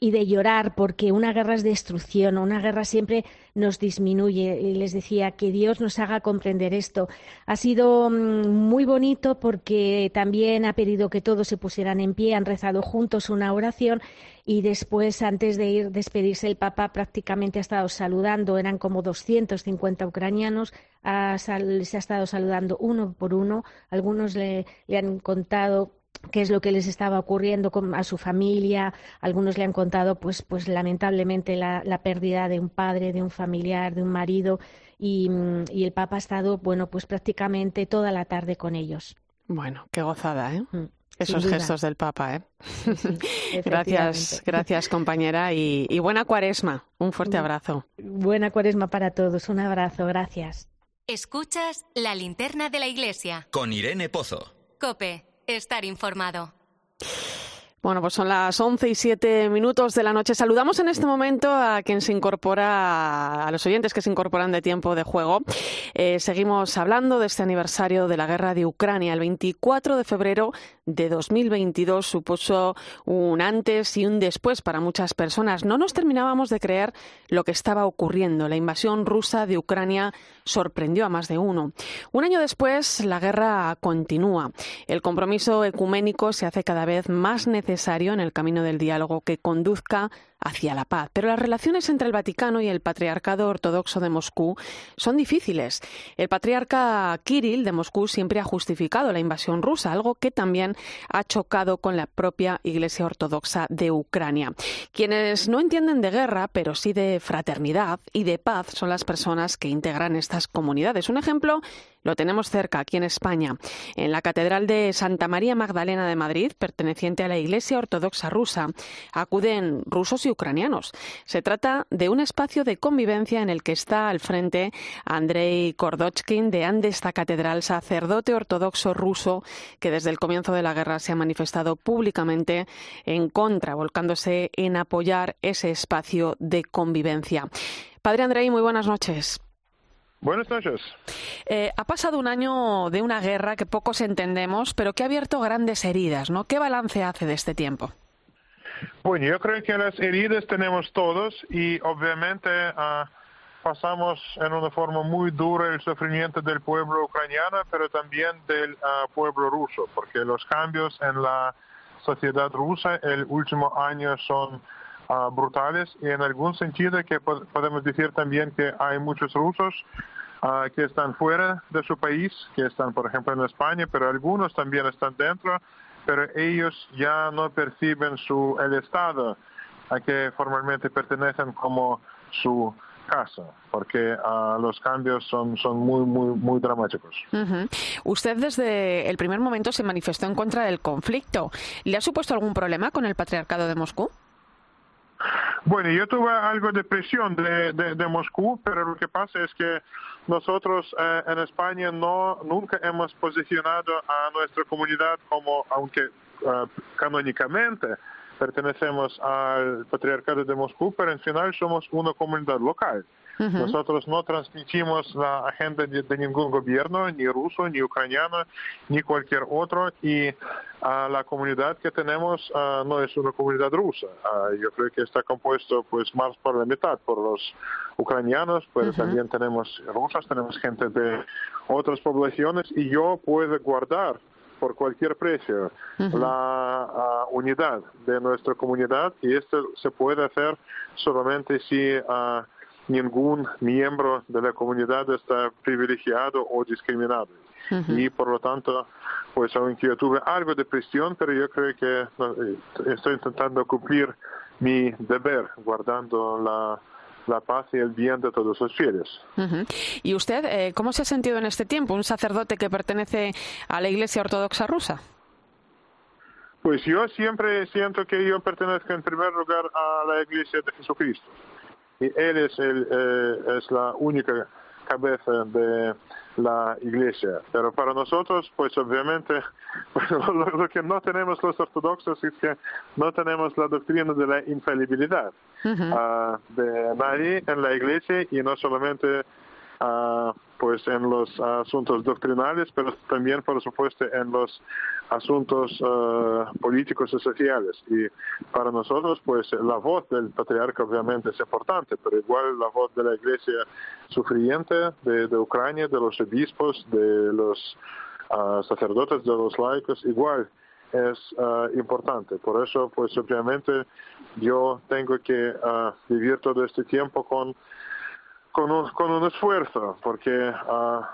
y de llorar, porque una guerra es destrucción, una guerra siempre nos disminuye. Y les decía que Dios nos haga comprender esto. Ha sido mm, muy bonito porque también ha pedido que todos se pusieran en pie, han rezado juntos una oración y después, antes de ir despedirse, el Papa prácticamente ha estado saludando, eran como 250 ucranianos, les ha estado saludando uno por uno, algunos le han contado qué es lo que les estaba ocurriendo a su familia. Algunos le han contado, pues, pues lamentablemente, la, pérdida de un padre, de un familiar, de un marido. Y, el Papa ha estado, bueno, pues prácticamente toda la tarde con ellos. Bueno, qué gozada, ¿eh? Mm, Esos gestos del Papa, ¿eh? gracias, gracias compañera y, y, buena cuaresma. Un fuerte mm. abrazo. Buena cuaresma para todos. Un abrazo, gracias. Escuchas la linterna de la iglesia. Con Irene Pozo. Cope estar informado. Bueno, pues son las 11 y 7 minutos de la noche. Saludamos en este momento a quien se incorpora, a los oyentes que se incorporan de tiempo de juego. Eh, seguimos hablando de este aniversario de la guerra de Ucrania. El 24 de febrero de 2022 supuso un antes y un después para muchas personas. No nos terminábamos de creer lo que estaba ocurriendo. La invasión rusa de Ucrania sorprendió a más de uno. Un año después, la guerra continúa. El compromiso ecuménico se hace cada vez más necesario en el camino del diálogo que conduzca hacia la paz. Pero las relaciones entre el Vaticano y el Patriarcado Ortodoxo de Moscú son difíciles. El patriarca Kirill de Moscú siempre ha justificado la invasión rusa, algo que también ha chocado con la propia Iglesia Ortodoxa de Ucrania. Quienes no entienden de guerra, pero sí de fraternidad y de paz, son las personas que integran estas comunidades. Un ejemplo lo tenemos cerca, aquí en España, en la Catedral de Santa María Magdalena de Madrid, perteneciente a la Iglesia Ortodoxa rusa. Acuden rusos y ucranianos. Se trata de un espacio de convivencia en el que está al frente Andrei Kordochkin de esta Catedral, sacerdote ortodoxo ruso que desde el comienzo de la guerra se ha manifestado públicamente en contra, volcándose en apoyar ese espacio de convivencia. Padre Andrei, muy buenas noches. Buenas noches. Eh, ha pasado un año de una guerra que pocos entendemos, pero que ha abierto grandes heridas, ¿no? ¿Qué balance hace de este tiempo? Bueno, yo creo que las heridas tenemos todos y obviamente ah, pasamos en una forma muy dura el sufrimiento del pueblo ucraniano, pero también del ah, pueblo ruso, porque los cambios en la sociedad rusa el último año son ah, brutales y en algún sentido que podemos decir también que hay muchos rusos que están fuera de su país, que están por ejemplo en España, pero algunos también están dentro pero ellos ya no perciben su el Estado a que formalmente pertenecen como su casa, porque uh, los cambios son, son muy, muy, muy dramáticos. Usted desde el primer momento se manifestó en contra del conflicto. ¿Le ha supuesto algún problema con el patriarcado de Moscú? Bueno, yo tuve algo de presión de, de, Moscú, pero lo que pasa es que nosotros eh, en España no nunca hemos posicionado a nuestra comunidad como, aunque uh, canónicamente pertenecemos al patriarcado de Moscú, pero en final somos una comunidad local. Nosotros no transmitimos la agenda de, ningún gobierno, ni ruso, ni ucraniano, ni cualquier otro, y la comunidad que tenemos no es una comunidad rusa. yo creo que está compuesto pues más por la mitad por los ucranianos, pero también tenemos rusas, tenemos gente de otras poblaciones, y yo puedo guardar por cualquier precio la unidad de nuestra comunidad y esto se puede hacer solamente si ningún miembro de la comunidad está privilegiado o discriminado. Y por lo tanto, pues aunque yo tuve algo de presión, pero yo creo que eh, estoy intentando cumplir mi deber guardando la, la paz y el bien de todos los fieles. ¿Y usted eh, cómo se ha sentido en este tiempo, un sacerdote que pertenece a la Iglesia Ortodoxa rusa? Pues yo siempre siento que yo pertenezco en primer lugar a la Iglesia de Jesucristo. Y Él es, el, eh, es la única cabeza de la iglesia. Pero para nosotros, pues obviamente, lo, que no tenemos los ortodoxos es que no tenemos la doctrina de la infalibilidad ah, de nadie en la iglesia y no solamente uh, pues en los asuntos doctrinales, pero también, por supuesto, en los asuntos uh, políticos y sociales. Y para nosotros, pues la voz del patriarca obviamente es importante, pero igual la voz de la iglesia sufriente de, Ucrania, de los obispos, de los uh, sacerdotes, de los laicos, igual es uh, importante. Por eso, pues obviamente yo tengo que vivir todo este tiempo con con un, con un esfuerzo, porque ah,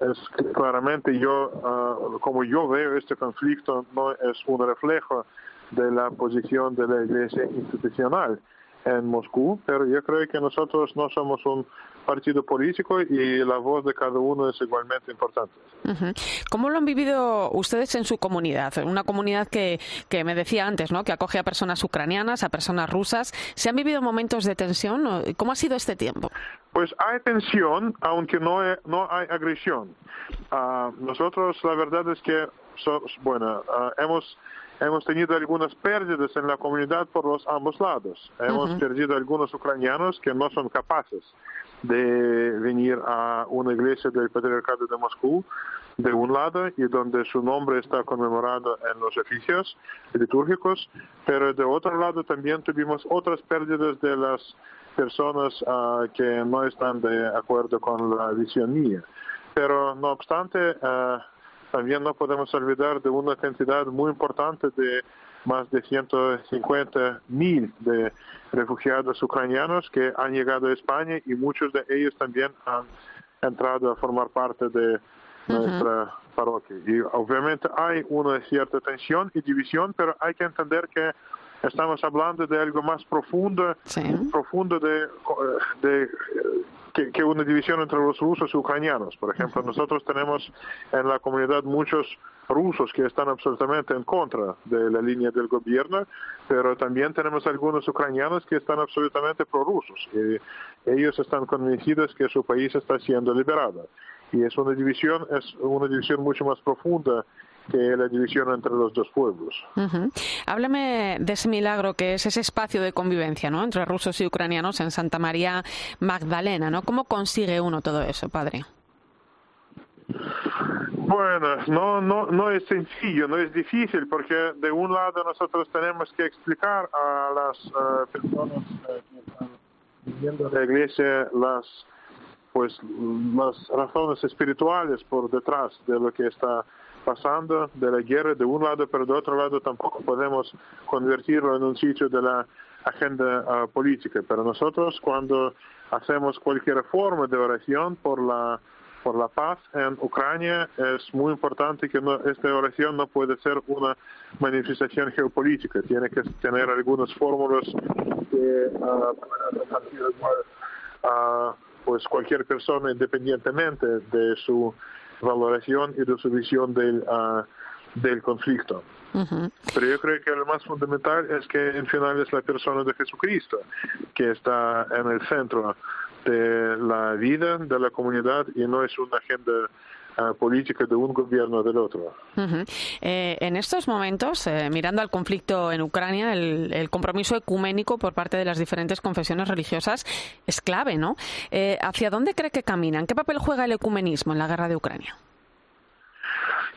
es claramente yo, ah, como yo veo este conflicto, no es un reflejo de la posición de la Iglesia institucional en Moscú, pero yo creo que nosotros no somos un partido político y la voz de cada uno es igualmente importante. ¿Cómo lo han vivido ustedes en su comunidad? Una comunidad que, que me decía antes, ¿no? que acoge a personas ucranianas, a personas rusas. ¿Se han vivido momentos de tensión? ¿Cómo ha sido este tiempo? Pues hay tensión, aunque no, no hay agresión. Ah, nosotros, la verdad es que, bueno, ah, hemos hemos tenido algunas pérdidas en la comunidad por los ambos lados. Hemos perdido algunos ucranianos que no son capaces de venir a una iglesia del Patriarcado de Moscú de un lado y donde su nombre está conmemorado en los oficios litúrgicos, pero de otro lado también tuvimos otras pérdidas de las personas uh, que no están de acuerdo con la visión mía. Pero no obstante, uh, también no podemos olvidar de una cantidad muy importante de más de 150 mil de refugiados ucranianos que han llegado a España y muchos de ellos también han entrado a formar parte de nuestra parroquia. Y obviamente hay una cierta tensión y división, pero hay que entender que estamos hablando de algo más profundo, profundo de, de que, una división entre los rusos y ucranianos. Por ejemplo, nosotros tenemos en la comunidad muchos rusos que están absolutamente en contra de la línea del gobierno, pero también tenemos algunos ucranianos que están absolutamente prorrusos. Y ellos están convencidos que su país está siendo liberado. Y es una división, es una división mucho más profunda que la división entre los dos pueblos. Háblame de ese milagro que es ese espacio de convivencia ¿no? entre rusos y ucranianos en Santa María Magdalena. ¿no? ¿Cómo consigue uno todo eso, padre? Bueno, no, no, no es sencillo, no es difícil, porque de un lado nosotros tenemos que explicar a las eh, personas eh, que están viviendo en la iglesia las pues las razones espirituales por detrás de lo que está pasando de la guerra de un lado, pero de otro lado tampoco podemos convertirlo en un sitio de la agenda ah, política. Pero nosotros cuando hacemos cualquier forma de oración por la por la paz en Ucrania, es muy importante que esta oración no puede ser una manifestación geopolítica, tiene que tener algunas fórmulas que uh, pues cualquier persona independientemente de su valoración y de su visión del, uh, del conflicto. Pero yo creo que lo más fundamental es que en final es la persona de Jesucristo que está en el centro de la vida de la comunidad y no es una agenda política de un gobierno del otro. Eh, en estos momentos, eh, mirando al conflicto en Ucrania, el, compromiso ecuménico por parte de las diferentes confesiones religiosas es clave, ¿no? Eh, ¿Hacia dónde cree que caminan? ¿Qué papel juega el ecumenismo en la guerra de Ucrania?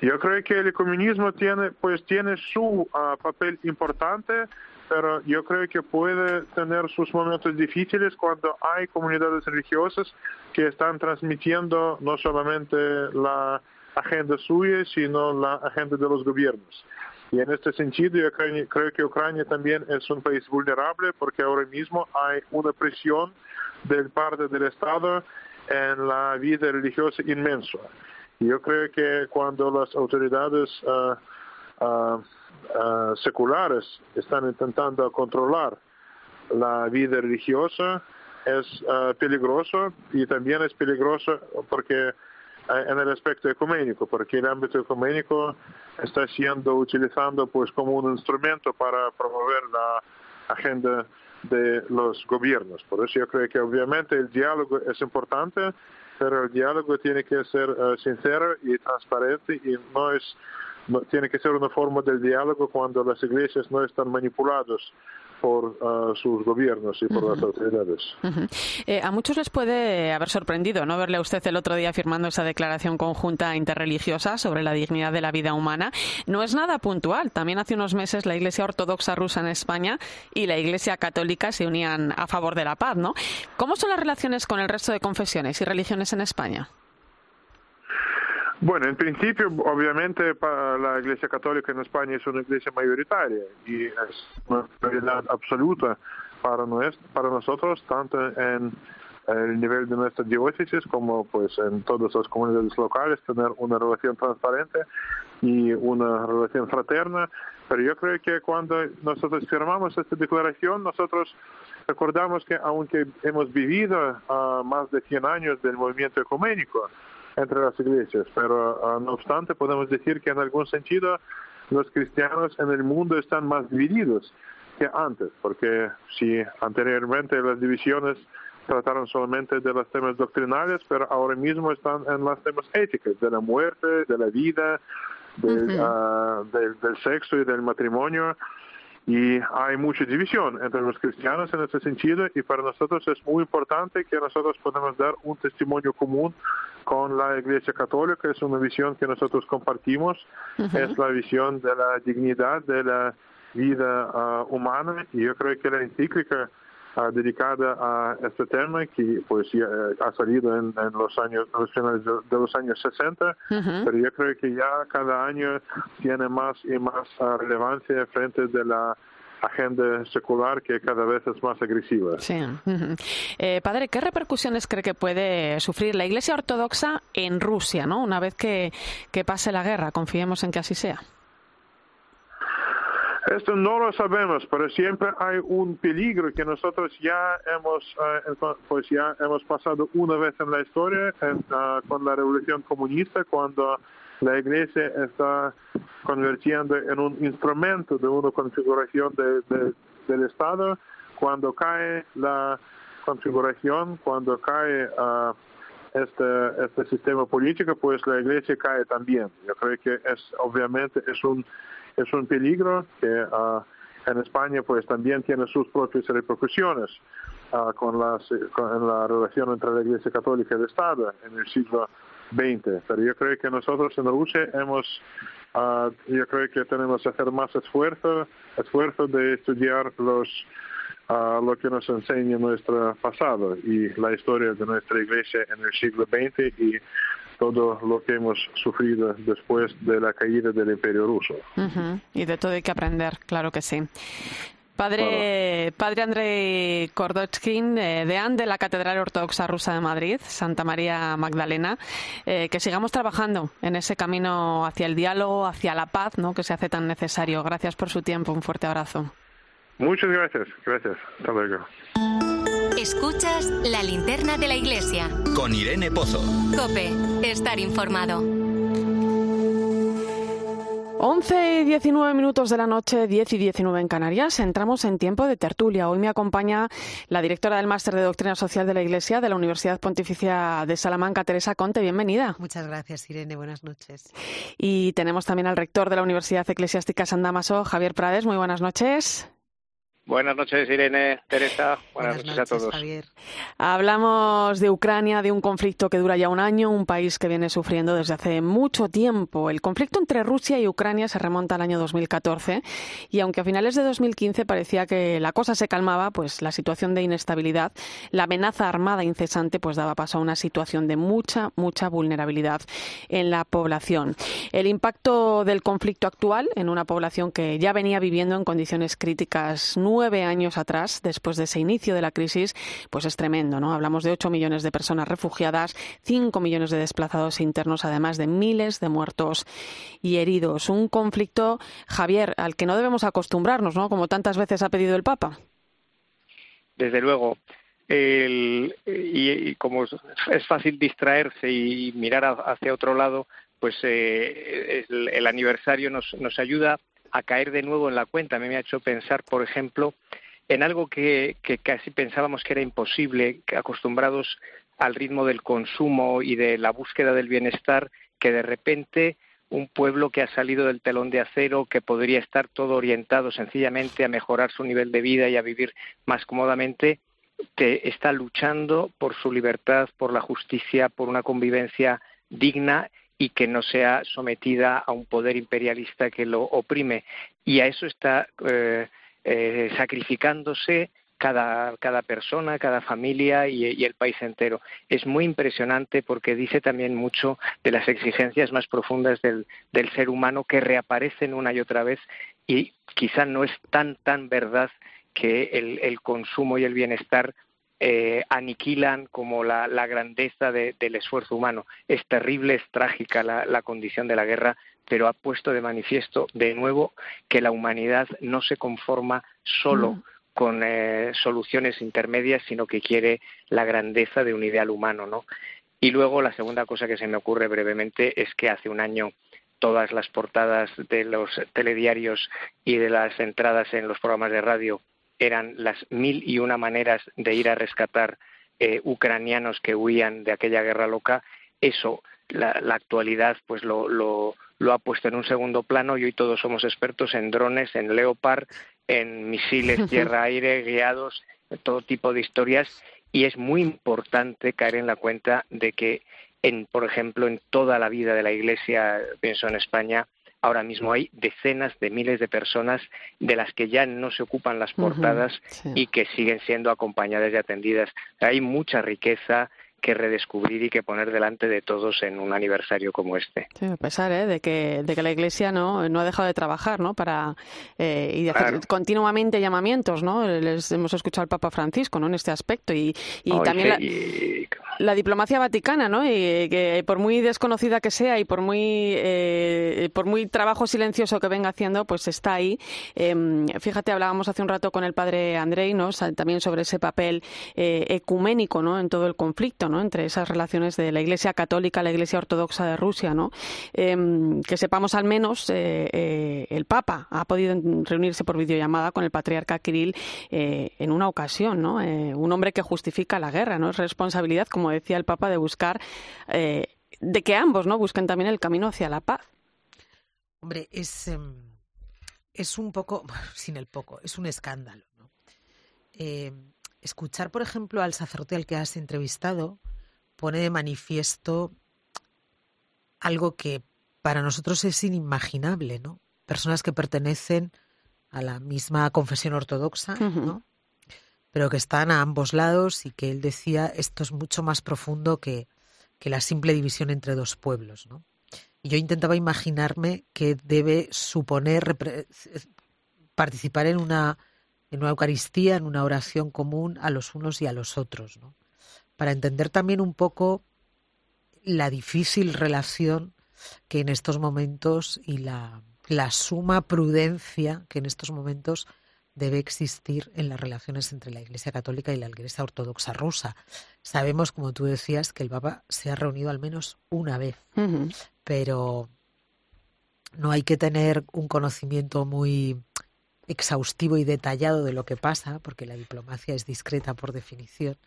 Yo creo que el ecumenismo tiene, pues, tiene su ah, papel importante pero yo creo que puede tener sus momentos difíciles cuando hay comunidades religiosas que están transmitiendo no solamente la agenda suya, sino la agenda de los gobiernos. Y en este sentido, yo creo, que Ucrania también es un país vulnerable porque ahora mismo hay una presión del parte del Estado en la vida religiosa inmensa. Yo creo que cuando las autoridades uh, uh, seculares están intentando controlar la vida religiosa es uh, peligroso y también es peligroso porque uh, en el aspecto ecuménico, porque el ámbito ecuménico está siendo utilizado pues como un instrumento para promover la agenda de los gobiernos. Por eso yo creo que obviamente el diálogo es importante, pero el diálogo tiene que ser sincero y transparente y no es tiene que ser una forma del diálogo cuando las iglesias no están manipuladas por uh, sus gobiernos y por las autoridades. eh, a muchos les puede haber sorprendido no verle a usted el otro día firmando esa declaración conjunta interreligiosa sobre la dignidad de la vida humana. No es nada puntual. También hace unos meses la Iglesia Ortodoxa rusa en España y la Iglesia Católica se unían a favor de la paz, ¿no? ¿Cómo son las relaciones con el resto de confesiones y religiones en España? Bueno, en principio, obviamente, para la Iglesia Católica en España es una iglesia mayoritaria y es una prioridad absoluta para, para nosotros, tanto en el nivel de nuestra diócesis como pues en todas las comunidades locales, tener una relación transparente y una relación fraterna. Pero yo creo que cuando nosotros firmamos esta declaración, nosotros recordamos que aunque hemos vivido uh, más de 100 años del movimiento ecuménico, entre las iglesias, pero ah, no obstante podemos decir que en algún sentido los cristianos en el mundo están más divididos que antes, porque si anteriormente las divisiones trataron solamente de los temas doctrinales, pero ahora mismo están en los temas éticos, de la muerte, de la vida, ah, del sexo y del matrimonio y hay mucha división entre los cristianos en ese sentido y para nosotros es muy importante que nosotros podamos dar un testimonio común con la Iglesia Católica, es una visión que nosotros compartimos, es la visión de la dignidad de la vida uh, humana y yo creo que la encíclica uh, dedicada a este tema que pues ya, eh, ha salido en, en, los años los finales de, de los años 60 uh -huh. pero yo creo que ya cada año tiene más y más uh, relevancia frente de la agenda secular que cada vez es más agresiva. Sí. eh, padre, ¿qué repercusiones cree que puede sufrir la Iglesia Ortodoxa en Rusia, ¿no? Una vez que, que pase la guerra, confiemos en que así sea. Esto no lo sabemos, pero siempre hay un peligro que nosotros ya hemos, uh, pues ya hemos pasado una vez en la historia en, uh, con la revolución comunista, cuando la Iglesia está convirtiendo en un instrumento de una configuración de, del Estado. Cuando cae la configuración, cuando cae uh, este, este sistema político, pues la Iglesia cae también. Yo creo que es obviamente es un es un peligro que uh, en España pues también tiene sus propias repercusiones uh, con, las, con la relación entre la Iglesia Católica y el Estado en el siglo XX. Pero yo creo que nosotros en Rusia hemos, uh, yo creo que tenemos que hacer más esfuerzo, esfuerzo de estudiar los lo que nos enseña nuestro pasado y la historia de nuestra iglesia en el siglo XX y todo lo que hemos sufrido después de la caída del imperio ruso. Uh -huh. Y de todo hay que aprender, claro que sí. Padre, padre Andrei Kordochkin, eh, deán de la Catedral Ortodoxa Rusa de Madrid, Santa María Magdalena, eh, que sigamos trabajando en ese camino hacia el diálogo, hacia la paz, ¿no? que se hace tan necesario. Gracias por su tiempo. Un fuerte abrazo. Muchas gracias. Gracias. Hasta luego. Escuchas la linterna de la iglesia. Con Irene Pozo. Cope, estar informado. 11 y 19 minutos de la noche, 10 y 19 en Canarias. Entramos en tiempo de tertulia. Hoy me acompaña la directora del Máster de Doctrina Social de la Iglesia de la Universidad Pontificia de Salamanca, Teresa Conte. Bienvenida. Muchas gracias, Irene. Buenas noches. Y tenemos también al rector de la Universidad Eclesiástica San Damaso, Javier Prades. Muy buenas noches. Buenas noches, Irene, Teresa. Buenas, noches, a todos. Hablamos de Ucrania, de un conflicto que dura ya un año, un país que viene sufriendo desde hace mucho tiempo. El conflicto entre Rusia y Ucrania se remonta al año 2014 y aunque a finales de 2015 parecía que la cosa se calmaba, pues la situación de inestabilidad, la amenaza armada incesante, pues daba paso a una situación de mucha, mucha vulnerabilidad en la población. El impacto del conflicto actual en una población que ya venía viviendo en condiciones críticas nueve años atrás, después de ese inicio de la crisis, pues es tremendo, ¿no? Hablamos de ocho millones de personas refugiadas, cinco millones de desplazados internos, además de miles de muertos y heridos. Un conflicto, Javier, al que no debemos acostumbrarnos, ¿no? Como tantas veces ha pedido el Papa. Desde luego. y, como es fácil distraerse y mirar hacia otro lado, pues eh, el, aniversario nos, nos ayuda a caer de nuevo en la cuenta. A mí me ha hecho pensar, por ejemplo, en algo que, casi pensábamos que era imposible, acostumbrados al ritmo del consumo y de la búsqueda del bienestar, que de repente un pueblo que ha salido del telón de acero, que podría estar todo orientado sencillamente a mejorar su nivel de vida y a vivir más cómodamente, que está luchando por su libertad, por la justicia, por una convivencia digna y que no sea sometida a un poder imperialista que lo oprime. Y a eso está eh, eh, sacrificándose cada, cada, persona, cada familia y, el país entero. Es muy impresionante porque dice también mucho de las exigencias más profundas del, del ser humano que reaparecen una y otra vez y quizá no es tan, tan verdad que el, el consumo y el bienestar eh, aniquilan como la, grandeza del esfuerzo humano. Es terrible, es trágica la, condición de la guerra, pero ha puesto de manifiesto de nuevo que la humanidad no se conforma solo mm. con eh, soluciones intermedias, sino que quiere la grandeza de un ideal humano, ¿no? Y luego la segunda cosa que se me ocurre brevemente es que hace un año todas las portadas de los telediarios y de las entradas en los programas de radio eran las mil y una maneras de ir a rescatar eh, ucranianos que huían de aquella guerra loca, eso la, actualidad pues lo, lo, lo, ha puesto en un segundo plano y hoy todos somos expertos en drones, en Leopard, en misiles tierra-aire guiados, todo tipo de historias. Y es muy importante caer en la cuenta de que en, por ejemplo, en toda la vida de la Iglesia, pienso en España, ahora mismo hay decenas de miles de personas de las que ya no se ocupan las portadas y que siguen siendo acompañadas y atendidas. Hay mucha riqueza, que redescubrir y que poner delante de todos en un aniversario como este. Sí, a pesar ¿eh? de, que, de que la Iglesia no, no ha dejado de trabajar ¿no? para eh, y de hacer continuamente llamamientos. ¿no? Les hemos escuchado al Papa Francisco ¿no? en este aspecto y, y también la, la, diplomacia vaticana, ¿no? y que por muy desconocida que sea y por muy, eh, por muy trabajo silencioso que venga haciendo, pues está ahí. Em, fíjate, hablábamos hace un rato con el padre Andrei ¿no? también sobre ese papel eh, ecuménico ¿no? en todo el conflicto entre esas relaciones de la Iglesia Católica, la Iglesia Ortodoxa de Rusia, ¿no? Em, que sepamos al menos eh, eh, el Papa ha podido reunirse por videollamada con el patriarca Kirill eh, en una ocasión, ¿no? un hombre que justifica la guerra, ¿no? Es responsabilidad, como decía el Papa, de buscar de que ambos, ¿no? Busquen también el camino hacia la paz. Hombre, es em, un poco, sin el poco, es un escándalo, ¿no? Escuchar, por ejemplo, al sacerdote al que has entrevistado pone de manifiesto algo que para nosotros es inimaginable, ¿no? Personas que pertenecen a la misma confesión ortodoxa, ¿no? Pero que están a ambos lados y que él decía esto es mucho más profundo que, que la simple división entre dos pueblos, ¿no? Y yo intentaba imaginarme que debe suponer participar en una en una Eucaristía, en una oración común a los unos y a los otros, ¿no? Para entender también un poco la difícil relación que en estos momentos y la, la suma prudencia que en estos momentos debe existir en las relaciones entre la Iglesia Católica y la Iglesia Ortodoxa rusa. Sabemos, como tú decías, que el Papa se ha reunido al menos una vez, pero no hay que tener un conocimiento muy exhaustivo y detallado de lo que pasa, porque la diplomacia es discreta por definición,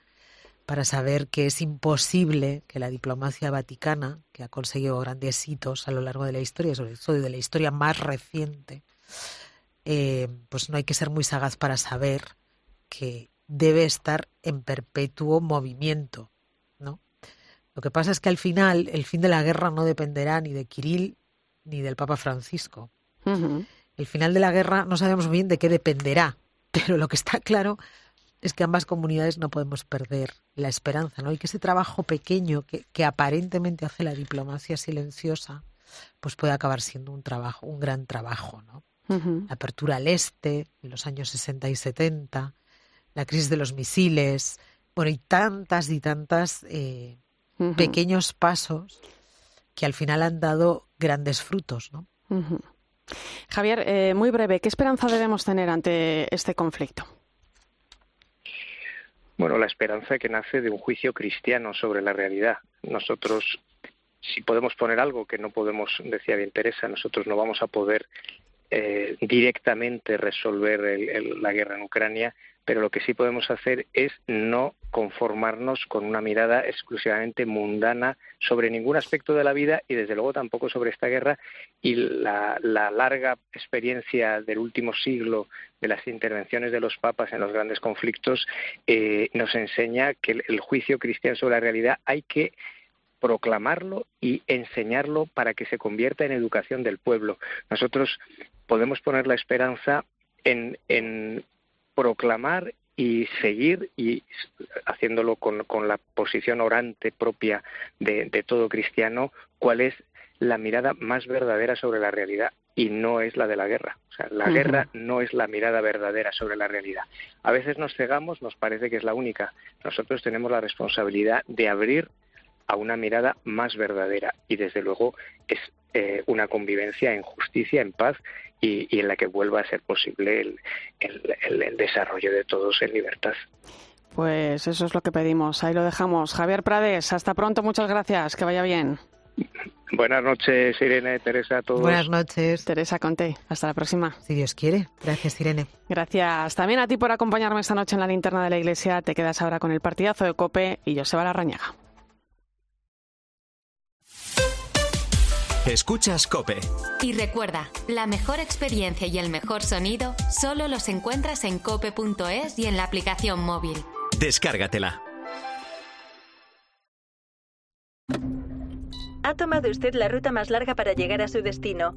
para saber que es imposible que la diplomacia vaticana, que ha conseguido grandes hitos a lo largo de la historia, sobre todo de la historia más reciente, eh, pues no hay que ser muy sagaz para saber que debe estar en perpetuo movimiento, ¿no? Lo que pasa es que al final el fin de la guerra no dependerá ni de Kirill ni del Papa Francisco. El final de la guerra no sabemos bien de qué dependerá, pero lo que está claro es que ambas comunidades no podemos perder la esperanza, ¿no? Y que ese trabajo pequeño que, que aparentemente hace la diplomacia silenciosa, pues puede acabar siendo un trabajo, un gran trabajo, ¿no? la apertura al este en los años 60 y 70, la crisis de los misiles, bueno, y tantas y tantas eh, pequeños pasos que al final han dado grandes frutos, ¿no? Javier, eh, muy breve, ¿qué esperanza debemos tener ante este conflicto? Bueno, la esperanza que nace de un juicio cristiano sobre la realidad. Nosotros, si podemos poner algo que no podemos, decía bien Teresa, nosotros no vamos a poder eh, directamente resolver la guerra en Ucrania, pero lo que sí podemos hacer es no conformarnos con una mirada exclusivamente mundana sobre ningún aspecto de la vida y desde luego tampoco sobre esta guerra y la, larga experiencia del último siglo de las intervenciones de los papas en los grandes conflictos eh, nos enseña que el juicio cristiano sobre la realidad hay que proclamarlo y enseñarlo para que se convierta en educación del pueblo. Nosotros podemos poner la esperanza en, en proclamar y seguir y haciéndolo con, con la posición orante propia de, de, todo cristiano, cuál es la mirada más verdadera sobre la realidad y no es la de la guerra. O sea, la guerra no es la mirada verdadera sobre la realidad. A veces nos cegamos, nos parece que es la única. Nosotros tenemos la responsabilidad de abrir a una mirada más verdadera y desde luego es eh, una convivencia en justicia, en paz y, en la que vuelva a ser posible el, el, desarrollo de todos en libertad. Pues eso es lo que pedimos. Ahí lo dejamos. Javier Prades, hasta pronto. Muchas gracias. Que vaya bien. Buenas noches, Irene, Teresa, a todos. Buenas noches. Teresa Conte, hasta la próxima. Si Dios quiere. Gracias, Irene. Gracias también a ti por acompañarme esta noche en la linterna de la iglesia. Te quedas ahora con el partidazo de Cope y Joseba Larrañaga. Escuchas Cope. Y recuerda, la mejor experiencia y el mejor sonido solo los encuentras en cope.es y en la aplicación móvil. Descárgatela. Ha tomado usted la ruta más larga para llegar a su destino.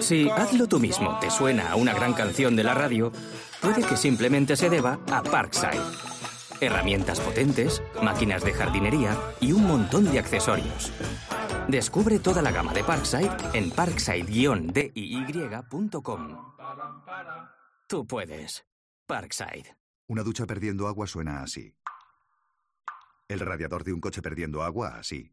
Si Hazlo tú mismo te suena a una gran canción de la radio, puede que simplemente se deba a Parkside. Herramientas potentes, máquinas de jardinería y un montón de accesorios. Descubre toda la gama de Parkside en parkside-diy.com. Tú puedes. Parkside. Una ducha perdiendo agua suena así. El radiador de un coche perdiendo agua así.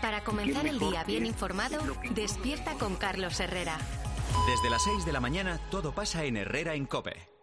Para comenzar el día bien informado, despierta con Carlos Herrera. Desde las 6 de la mañana todo pasa en Herrera en Cope.